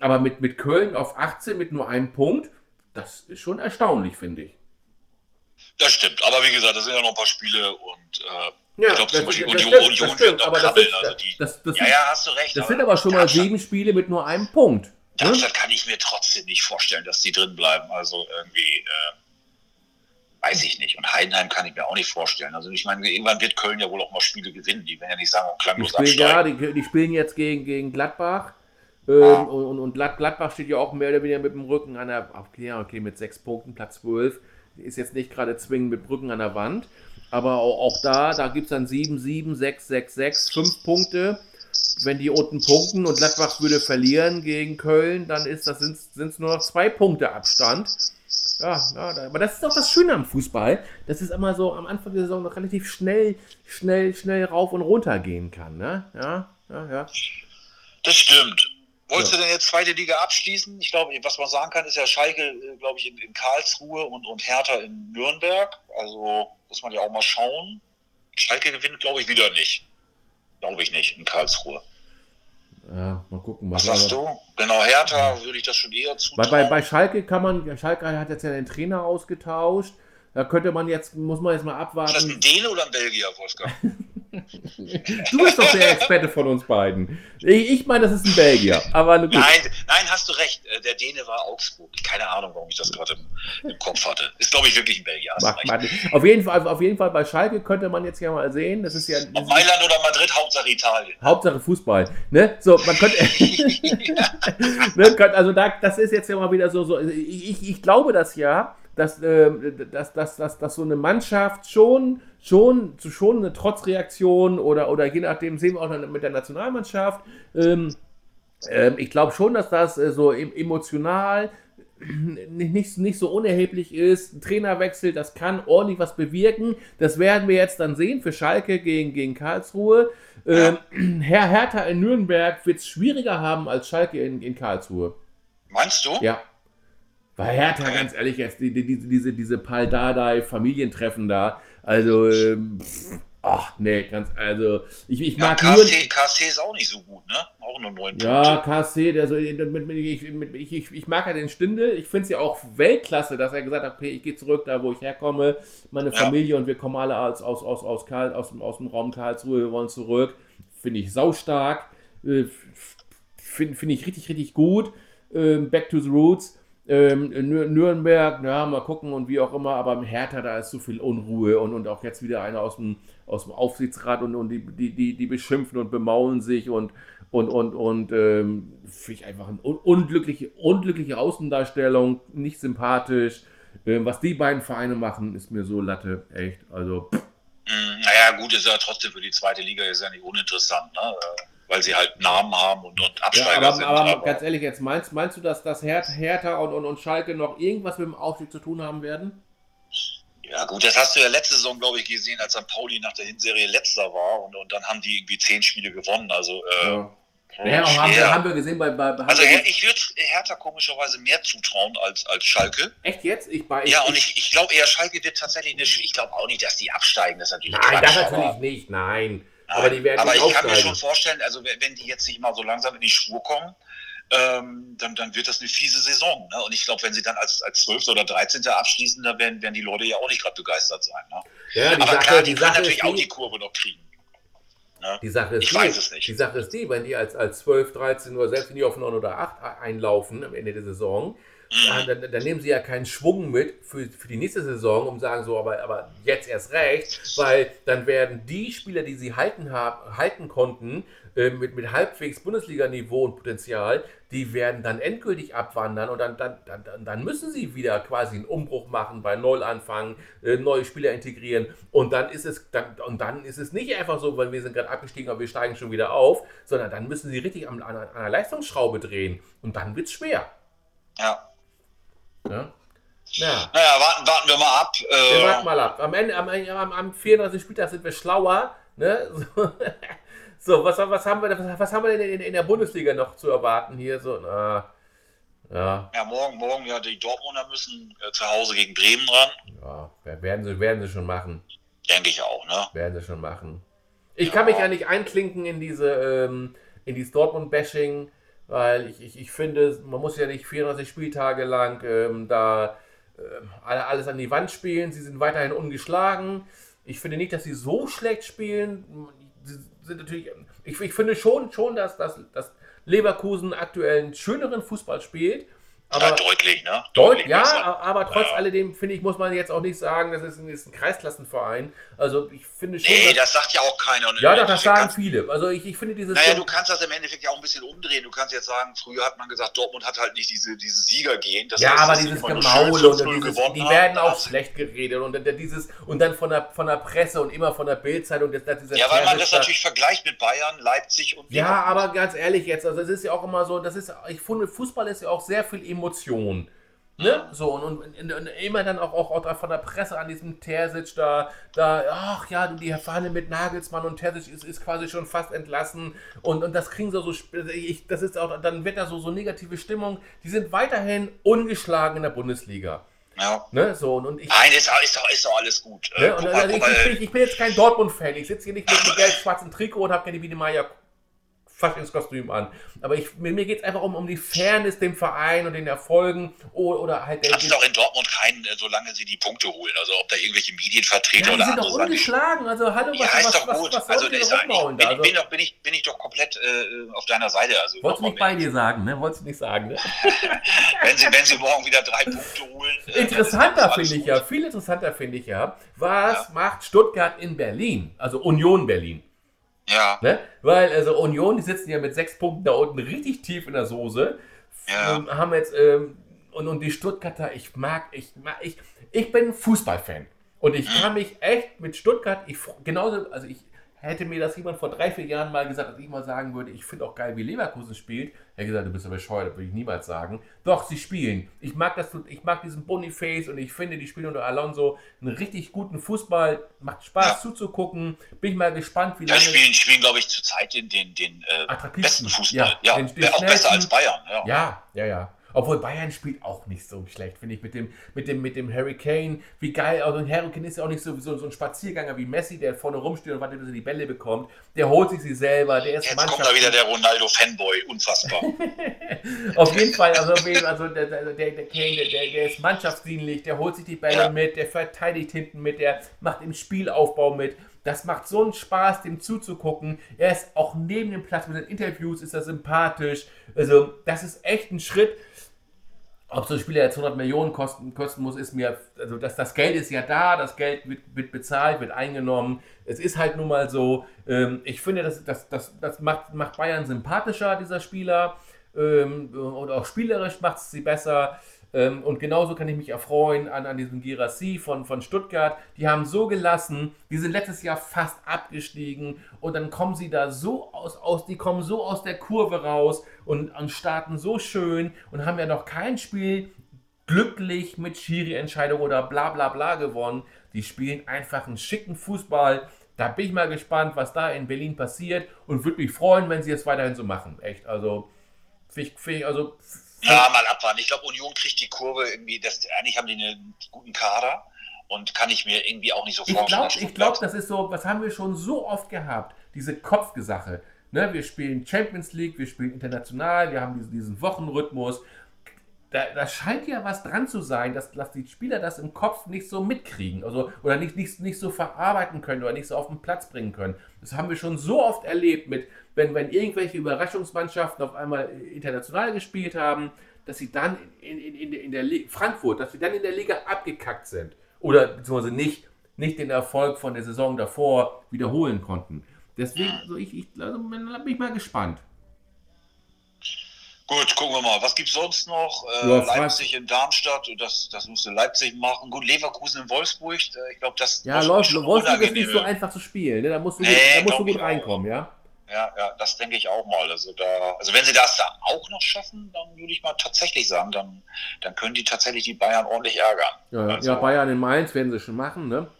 Aber mit, mit Köln auf 18 mit nur einem Punkt, das ist schon erstaunlich, finde ich. Das stimmt, aber wie gesagt, das sind ja noch ein paar Spiele und äh, ja, ich glaube zum Beispiel Union, stimmt, Union stimmt, wird noch krabbeln. Also die, das, das ja, ja, hast du recht. Das sind aber schon mal sieben Spiele mit nur einem Punkt. Darmstadt ne? kann ich mir trotzdem nicht vorstellen, dass die drin bleiben. Also irgendwie äh, weiß ich nicht. Und Heidenheim kann ich mir auch nicht vorstellen. Also ich meine, irgendwann wird Köln ja wohl auch mal Spiele gewinnen. Die werden ja nicht sagen, oh, klanglos die spielen, Ja, die, die, spielen jetzt gegen, gegen Gladbach. Ähm, ah. und, und, Gladbach steht ja auch mehr oder weniger mit dem Rücken an der, okay, okay, mit sechs Punkten, Platz 12. Ist jetzt nicht gerade zwingend mit Brücken an der Wand. Aber auch, auch da, da gibt es dann 7, 7, 6, 6, 6, 5 Punkte. Wenn die unten punkten und Gladbach würde verlieren gegen Köln, dann ist das sind es nur noch zwei Punkte Abstand. Ja, ja, aber das ist auch das Schöne am Fußball, dass es immer so am Anfang der Saison noch relativ schnell, schnell, schnell rauf und runter gehen kann. Ne? Ja, ja, ja. Das stimmt. Wolltest ja. du denn jetzt zweite Liga abschließen? Ich glaube, was man sagen kann, ist ja Schalke, äh, glaube ich, in, in, Karlsruhe und, und Hertha in Nürnberg. Also muss man ja auch mal schauen. Schalke gewinnt, glaube ich, wieder nicht. Glaube ich nicht in Karlsruhe. Ja, mal gucken. Was sagst du? Genau, Hertha würde ich das schon eher zutrauen. Bei, bei, bei Schalke kann man, Schalke hat jetzt ja den Trainer ausgetauscht. Da könnte man jetzt, muss man jetzt mal abwarten. Ist das ein Däne oder ein Belgier, Wolfgang? *laughs* du bist doch der Experte von uns beiden. Ich, meine, das ist ein Belgier. Aber nein, nein, hast du recht. Äh, der Däne war Augsburg. Keine Ahnung, warum ich das gerade im, im, Kopf hatte. Ist, glaube ich, wirklich ein Belgier. auf, jeden Fall, auf jeden Fall bei Schalke könnte man jetzt ja mal sehen. Das ist ja. Ob Mailand oder Madrid, Hauptsache Italien. Hauptsache Fußball. Ne? So, man könnte. *laughs* *laughs* ne, also da, das ist jetzt ja mal wieder so. so ich, ich glaube das ja dass, äh, dass, dass, dass, dass so eine Mannschaft schon, schon, schon eine Trotzreaktion oder, oder je nachdem sehen wir auch mit der Nationalmannschaft. Ähm, äh, ich glaube schon, dass das äh, so emotional nicht, nicht so unerheblich ist. Ein Trainerwechsel, das kann ordentlich was bewirken. Das werden wir jetzt dann sehen für Schalke gegen, gegen Karlsruhe. Ähm, Herr Hertha in Nürnberg wird es schwieriger haben als Schalke in, in Karlsruhe. Meinst du? Ja. Weil Hertha, ganz ehrlich, jetzt die, die, diese, diese Pal Dardai Familientreffen da, also, ähm, ach nee, ganz, also, ich, ich mag ja, KC, KC ist auch nicht so gut, ne? Auch nur neun. Ja, KC, der so, mit, mit, ich, mit, ich, ich mag ja den Stindel, ich finde es ja auch Weltklasse, dass er gesagt hat, okay, ich gehe zurück da, wo ich herkomme, meine Familie ja. und wir kommen alle aus, aus, aus, aus, Karl, aus, dem, aus dem Raum Karlsruhe, wir wollen zurück, finde ich saustark, äh, finde find ich richtig, richtig gut, äh, back to the roots, ähm, Nürnberg, ja, mal gucken und wie auch immer, aber im Hertha, da ist so viel Unruhe und, und auch jetzt wieder einer aus dem, aus dem Aufsichtsrat und, und die, die, die, die beschimpfen und bemaulen sich und, und, und, und ähm, finde ich einfach eine unglückliche, unglückliche Außendarstellung, nicht sympathisch. Ähm, was die beiden Vereine machen, ist mir so Latte, echt. Also. Mm, naja, gut, ist ja trotzdem für die zweite Liga ist ja nicht uninteressant, ne? Weil sie halt Namen haben und, und Absteiger ja, aber, sind. Aber, aber, ganz ehrlich, jetzt meinst, meinst du, dass das Hertha und, und, und Schalke noch irgendwas mit dem Aufstieg zu tun haben werden? Ja, gut, das hast du ja letzte Saison, glaube ich, gesehen, als St. Pauli nach der Hinserie letzter war und, und dann haben die irgendwie zehn Spiele gewonnen. Also, äh, ja. Ja, haben, wir, haben wir gesehen bei. bei, also, ich würde Hertha komischerweise mehr zutrauen als, als Schalke. Echt jetzt? Ich, bei, ja, und ich, ich glaube eher, Schalke wird tatsächlich eine. Ich glaube auch nicht, dass die absteigen. Das natürlich Nein, das natürlich nicht. Nein. Aber, die werden aber ich kann mir schon vorstellen, also wenn die jetzt nicht mal so langsam in die Spur kommen, ähm, dann, dann wird das eine fiese Saison. Ne? Und ich glaube, wenn sie dann als, als 12. oder 13. abschließen, dann werden, werden die Leute ja auch nicht gerade begeistert sein. Ne? Ja, aber Sache, klar, die, die können natürlich auch die Kurve noch kriegen. Ne? Die Sache ist ich die, weiß es nicht. Die Sache ist die, wenn die als, als 12, 13 oder selbst wenn die auf 9 oder 8 einlaufen am Ende der Saison, Mhm. Dann, dann, nehmen sie ja keinen Schwung mit für, für die nächste Saison, um sagen so, aber, aber jetzt erst recht, weil dann werden die Spieler, die sie halten, haben, halten konnten, äh, mit, mit halbwegs Bundesliga-Niveau und Potenzial, die werden dann endgültig abwandern und dann, dann, dann, dann müssen sie wieder quasi einen Umbruch machen, bei Null anfangen, äh, neue Spieler integrieren und dann ist es dann, und dann ist es nicht einfach so, weil wir sind gerade abgestiegen, aber wir steigen schon wieder auf, sondern dann müssen sie richtig an, an, an einer Leistungsschraube drehen und dann wird es schwer. Ja. Ja. Ja. Naja, warten, warten wir mal ab. Äh, wir warten mal ab. Am Ende, am, am, am 34. Spieltag sind wir schlauer. Ne? So, *laughs* so was, was, haben wir, was, was haben wir denn in, in, der Bundesliga noch zu erwarten hier? So, na, ja. ja, morgen, morgen, ja, die Dortmunder müssen äh, zu Hause gegen Bremen ran. Ja, werden sie, werden sie schon machen. Denke ich auch, ne? Werden sie schon machen. Ich ja. kann mich ja nicht einklinken in diese, ähm, in dieses Dortmund-Bashing. Weil ich, ich, ich finde, man muss ja nicht 34 Spieltage lang ähm, da äh, alles an die Wand spielen. Sie sind weiterhin ungeschlagen. Ich finde nicht, dass sie so schlecht spielen. Sie sind natürlich, ich, ich finde schon, schon dass, dass, dass Leverkusen aktuell einen schöneren Fußball spielt. Aber ja, deutlich, ne? Deutlich, ja, besser. aber trotz ja. alledem, finde ich, muss man jetzt auch nicht sagen, das ist ein, ist ein Kreisklassenverein. Also ich finde schon. Nee, das sagt ja auch keiner. ja, das, das sagen viele. Also ich, ich finde dieses. Naja, du kannst das im Endeffekt ja auch ein bisschen umdrehen. Du kannst jetzt sagen, früher hat man gesagt, Dortmund hat halt nicht diese, diese Sieger gehen. Das ja, heißt, aber dieses Gemaul und dieses, die werden auch schlecht geredet und dann dieses und dann von der von der Presse und immer von der Bildzeitung. Ja, weil man das natürlich vergleicht mit Bayern, Leipzig und. Ja, aber ganz ehrlich jetzt, also es ist ja auch immer so, das ist, ich finde, Fußball ist ja auch sehr viel Emotion. Ne? So, und, und, und, immer dann auch, auch, auch von der Presse an diesem Terzic da, da, ach ja, du, die Verhandlung mit Nagelsmann und Terzic ist, ist quasi schon fast entlassen und, und das kriegen sie so, ich, das ist auch, dann wird da so, so negative Stimmung. Die sind weiterhin ungeschlagen in der Bundesliga. Ja. Ne, so, und ich, Nein, ist, ist, doch, ist doch alles gut. Ne? Und, also ich, ich, bin, ich, bin, jetzt kein Dortmund-Fan. Ich sitze hier nicht mit einem gelb-schwarzen Trikot und habe gerne die Wiedemeyer Faschingskostüm an. Aber ich, mir, geht es einfach um, um die Fairness dem Verein und den Erfolgen oder, halt der. Das ist doch in Dortmund keinen, äh, solange sie die Punkte holen. Also ob da irgendwelche Medienvertreter ja, oder andere. Die sind doch ungeschlagen. Also hallo, was, ja, ist was, doch was, gut. Was, was also, ist bin, da? Also, bin, doch, bin, ich, bin ich doch komplett äh, auf deiner Seite. Also, Wolltest du nicht bei dir sagen, ne? Wolltest du nicht sagen, ne? *laughs* wenn, sie, wenn sie morgen wieder drei Punkte holen. Äh, interessanter finde ich ja, viel interessanter finde ich ja, was ja. macht Stuttgart in Berlin? Also Union Berlin. Ja. Ne? Weil, also Union, die sitzen ja mit sechs Punkten da unten richtig tief in der Soße. Ja. Ähm, haben jetzt, ähm, und, und die Stuttgarter, ich mag, ich mag, ich, ich bin Fußballfan. Und ich kann mich echt mit Stuttgart, ich, genauso, also ich, Hätte mir das jemand vor drei, vier Jahren mal gesagt, dass ich mal sagen würde, ich finde auch geil, wie Leverkusen spielt, hätte gesagt, du bist aber bescheuert, das würde ich niemals sagen. Doch, sie spielen. Ich mag das, ich mag diesen Boniface und ich finde, die spielen unter Alonso einen richtig guten Fußball. Macht Spaß ja. zuzugucken. Bin ich mal gespannt, wie lange. Ja, spielen, spielen glaube ich, zurzeit den, den, den äh, besten Fußball. Ja, ja den, den auch besser als Bayern. Ja, ja, ja. ja. Obwohl Bayern spielt auch nicht so schlecht, finde ich, mit dem, mit, dem, mit dem Harry Kane. Wie geil, also ein Harry Kane ist ja auch nicht so, so, so ein Spazierganger wie Messi, der vorne rumsteht und wartet, bis er die Bälle bekommt. Der holt sich sie selber, der ist Jetzt kommt da wieder der Ronaldo-Fanboy, unfassbar. *laughs* auf jeden Fall, also, also der, der, der, der Kane, der, der ist mannschaftsdienlich, der holt sich die Bälle ja. mit, der verteidigt hinten mit, der macht im Spielaufbau mit. Das macht so einen Spaß, dem zuzugucken. Er ist auch neben dem Platz mit den Interviews, ist er sympathisch. Also, das ist echt ein Schritt. Ob so ein Spieler jetzt 100 Millionen kosten, kosten muss, ist mir, also das, das Geld ist ja da, das Geld wird, wird bezahlt, wird eingenommen. Es ist halt nun mal so, ähm, ich finde, das, das, das, das macht, macht Bayern sympathischer, dieser Spieler. Ähm, und auch spielerisch macht es sie besser. Ähm, und genauso kann ich mich erfreuen an, an diesem Girassi von, von Stuttgart. Die haben so gelassen, die sind letztes Jahr fast abgestiegen und dann kommen sie da so aus, aus die kommen so aus der Kurve raus und, und starten so schön und haben ja noch kein Spiel glücklich mit Schiri-Entscheidung oder bla bla bla gewonnen. Die spielen einfach einen schicken Fußball. Da bin ich mal gespannt, was da in Berlin passiert und würde mich freuen, wenn sie es weiterhin so machen. Echt, also, find, also ja, mal abwarten. Ich glaube, Union kriegt die Kurve irgendwie, das, eigentlich haben die einen guten Kader und kann ich mir irgendwie auch nicht so vorstellen. Ich glaube, glaub, das ist so, was haben wir schon so oft gehabt, diese Kopfgesache. Ne, wir spielen Champions League, wir spielen international, wir haben diesen, diesen Wochenrhythmus. Da, da, scheint ja was dran zu sein, dass, dass, die Spieler das im Kopf nicht so mitkriegen also, oder nicht, nicht, nicht so verarbeiten können oder nicht so auf den Platz bringen können. Das haben wir schon so oft erlebt mit, wenn, wenn irgendwelche Überraschungsmannschaften auf einmal international gespielt haben, dass sie dann in, in, in, in der Liga, Frankfurt, dass sie dann in der Liga abgekackt sind oder beziehungsweise nicht, nicht den Erfolg von der Saison davor wiederholen konnten. Deswegen, also ich, ich also bin ich mal gespannt. Gut, gucken wir mal. Was gibt es sonst noch? Äh, ja, Leipzig in Darmstadt, das, das musste Leipzig machen. Gut, Leverkusen in Wolfsburg, äh, ich glaube, das Ja, Wolfsburg, Wolfsburg ist nicht so einfach zu spielen. Ne? Da musst du nee, gut, da musst du gut reinkommen, ja? Ja, ja, das denke ich auch mal. Also da, also wenn sie das da auch noch schaffen, dann würde ich mal tatsächlich sagen, dann, dann können die tatsächlich die Bayern ordentlich ärgern. Ja, also, ja Bayern in Mainz werden sie schon machen, ne?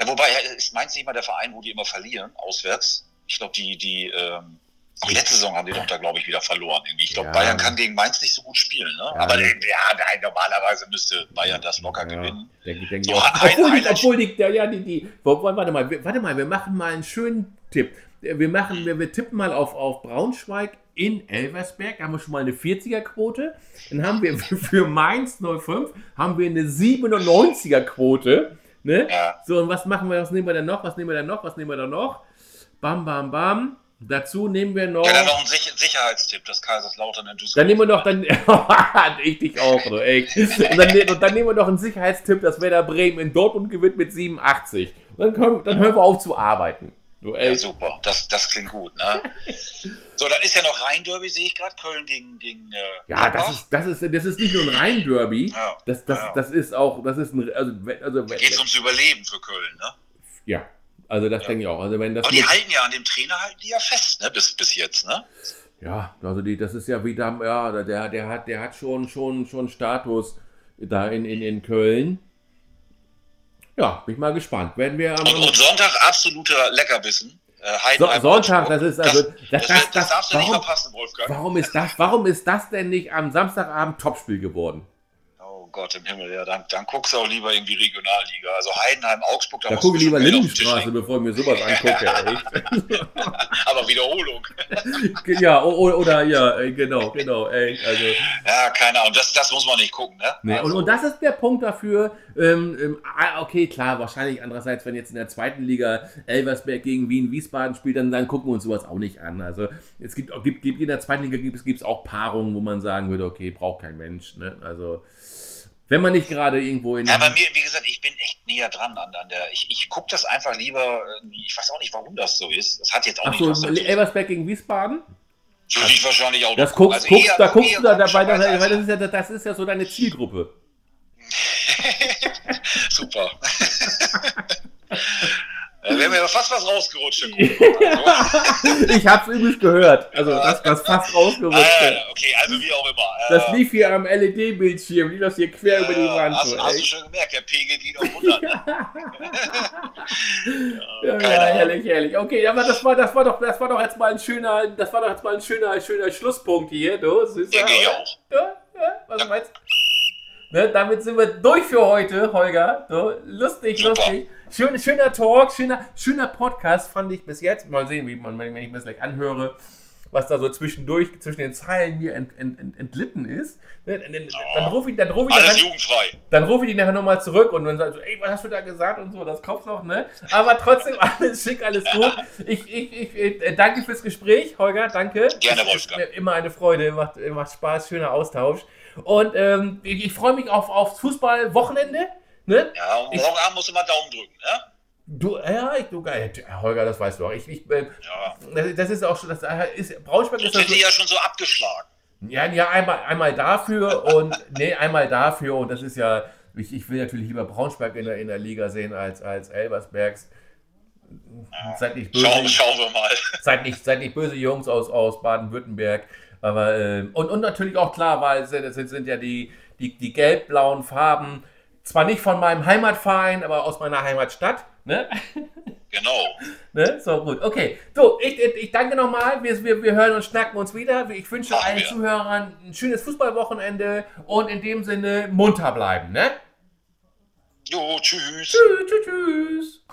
Ja, wobei ist Mainz nicht mal der Verein, wo die immer verlieren, auswärts. Ich glaube, die, die, ähm, auch letzte Saison haben die doch da, glaube ich, wieder verloren. Irgendwie. Ich glaube, ja. Bayern kann gegen Mainz nicht so gut spielen. Ne? Ja, Aber ja, nein, normalerweise müsste Bayern das locker gewinnen. Denke, denke so, obwohl, die, obwohl die, ja, die, die, warte mal, warte mal, wir machen mal einen schönen Tipp. Wir machen, wir, wir tippen mal auf, auf Braunschweig in Elversberg, da haben wir schon mal eine 40er-Quote. Dann haben wir *laughs* für Mainz 05 haben wir eine 97er-Quote. Ne? So, und was machen wir, was nehmen wir denn noch? Was nehmen wir denn noch? Was nehmen wir da noch? Bam, bam, bam. Dazu nehmen wir noch. Ja, dann noch ein Sicherheitstipp, das Kaiserslautern in Düsseldorf. Dann nehmen wir noch, dann, *laughs* ich dich auch, du, ey. Und dann, und dann nehmen wir noch einen Sicherheitstipp, dass Werder Bremen in Dortmund gewinnt mit 87. Und dann, können, dann hören wir auf zu arbeiten. Du, ja, super, das, das klingt gut, ne? *laughs* so, dann ist ja noch Rhein-Derby, sehe ich gerade, Köln gegen. gegen äh, ja, das ist, das, ist, das ist nicht nur ein Rhein-Derby. Ja, das, das, ja. das ist auch, das ist ein. Also, also, da geht es ums Überleben für Köln, ne? Ja, also das ja. denke ich auch. Also wenn das Aber die halten ja an dem Trainer halten die ja fest, ne? Bis, bis jetzt, ne? Ja, also die, das ist ja wie da, ja, der, der hat, der hat schon, schon, schon Status da in, in, in Köln. Ja, bin ich mal gespannt. Werden wir am, und, und Sonntag absoluter Leckerbissen. Äh, so, Sonntag, das ist also. Das, das, das, das darfst du warum, nicht verpassen, Wolfgang. Warum ist, das, warum ist das denn nicht am Samstagabend Topspiel geworden? Gott im Himmel, ja, dann, dann guckst du auch lieber irgendwie Regionalliga. Also Heidenheim, Augsburg, da, da gucke ich lieber Lindenstraße, bevor ich mir sowas *laughs* angucke. *laughs* Aber Wiederholung. *laughs* ja, oder, oder, ja, genau, genau. Ey, also. Ja, keine Ahnung, das, das muss man nicht gucken. Ne? Nee, also. und, und das ist der Punkt dafür, ähm, ähm, ah, okay, klar, wahrscheinlich andererseits, wenn jetzt in der zweiten Liga Elversberg gegen Wien, Wiesbaden spielt, dann, dann gucken wir uns sowas auch nicht an. Also es gibt, gibt, gibt in der zweiten Liga gibt es, gibt es auch Paarungen, wo man sagen würde, okay, braucht kein Mensch. Ne? Also wenn man nicht gerade irgendwo in. Ja, bei mir, wie gesagt, ich bin echt näher dran an, an der. Ich, ich gucke das einfach lieber. Ich weiß auch nicht, warum das so ist. Das hat jetzt auch Ach so, nicht Elversberg gegen Wiesbaden? Würde ich wahrscheinlich auch das guckst, also guckst, eher, da guckst du da dabei, das, ist ja, das ist ja so deine Zielgruppe. *laughs* Super. *laughs* Da wäre mir fast was rausgerutscht. *laughs* ich hab's übrigens gehört. Also das, das fast rausgerutscht. Ah, okay, also wie auch immer. Das lief hier am LED-Bildschirm, lief das hier quer über die Wand. Hast, hast du schon gemerkt, der Pegel geht auf 100. *laughs* ja, ja, herrlich, herrlich. Okay, aber das war, das war doch, das war doch jetzt mal ein schöner, das war doch jetzt mal ein schöner, schöner Schlusspunkt hier, du. Süßer, Denke ich auch. Ja, ja, was ja. meinst Ne, damit sind wir durch für heute, Holger. So, lustig, Super. lustig. Schön, schöner Talk, schöner, schöner Podcast fand ich bis jetzt. Mal sehen, wie man, wenn ich mir das gleich anhöre, was da so zwischendurch, zwischen den Zeilen mir ent, ent, ent, entlitten ist. Ne, dann, dann, rufe ich, dann ruf ich, Alles dann, jugendfrei. Dann rufe ich die nachher nochmal zurück und dann sagt so, ey, was hast du da gesagt und so, das Kopf noch, ne? Aber trotzdem *laughs* alles schick, alles gut. Ich, ich, ich, äh, danke fürs Gespräch, Holger, danke. Gerne, Wolfgang. Immer eine Freude, macht, macht Spaß, schöner Austausch. Und ähm, ich, ich freue mich auf, aufs Fußballwochenende. Ne? Ja, und morgen Abend musst du mal Daumen drücken, ja? Du, ja, ich, du, geil. Holger, das weißt du auch. Ich, ich, äh, ja. das, ist auch schon, das ist, Braunschweig ist das. So, ja schon so abgeschlagen. Ja, ja, einmal, einmal dafür und, *laughs* nee, einmal dafür und das ist ja, ich, ich will natürlich lieber Braunschweig in der, in der Liga sehen als, als Elversbergs. Ja. Seid nicht böse. Schauen, schauen wir mal. *laughs* Seid nicht, seid nicht böse Jungs aus, aus Baden-Württemberg. Aber, äh, und, und natürlich auch klar, weil es sind, sind ja die, die, die gelb-blauen Farben, zwar nicht von meinem Heimatverein, aber aus meiner Heimatstadt. Ne? *laughs* Genau. ne? So, gut. Okay. So, ich, ich danke nochmal. Wir, wir, wir hören und schnacken uns wieder. Ich wünsche Ach, allen ja. Zuhörern ein schönes Fußballwochenende und in dem Sinne munter bleiben. Ne? Jo, tschüss. Tschüss, tschüss, tschüss.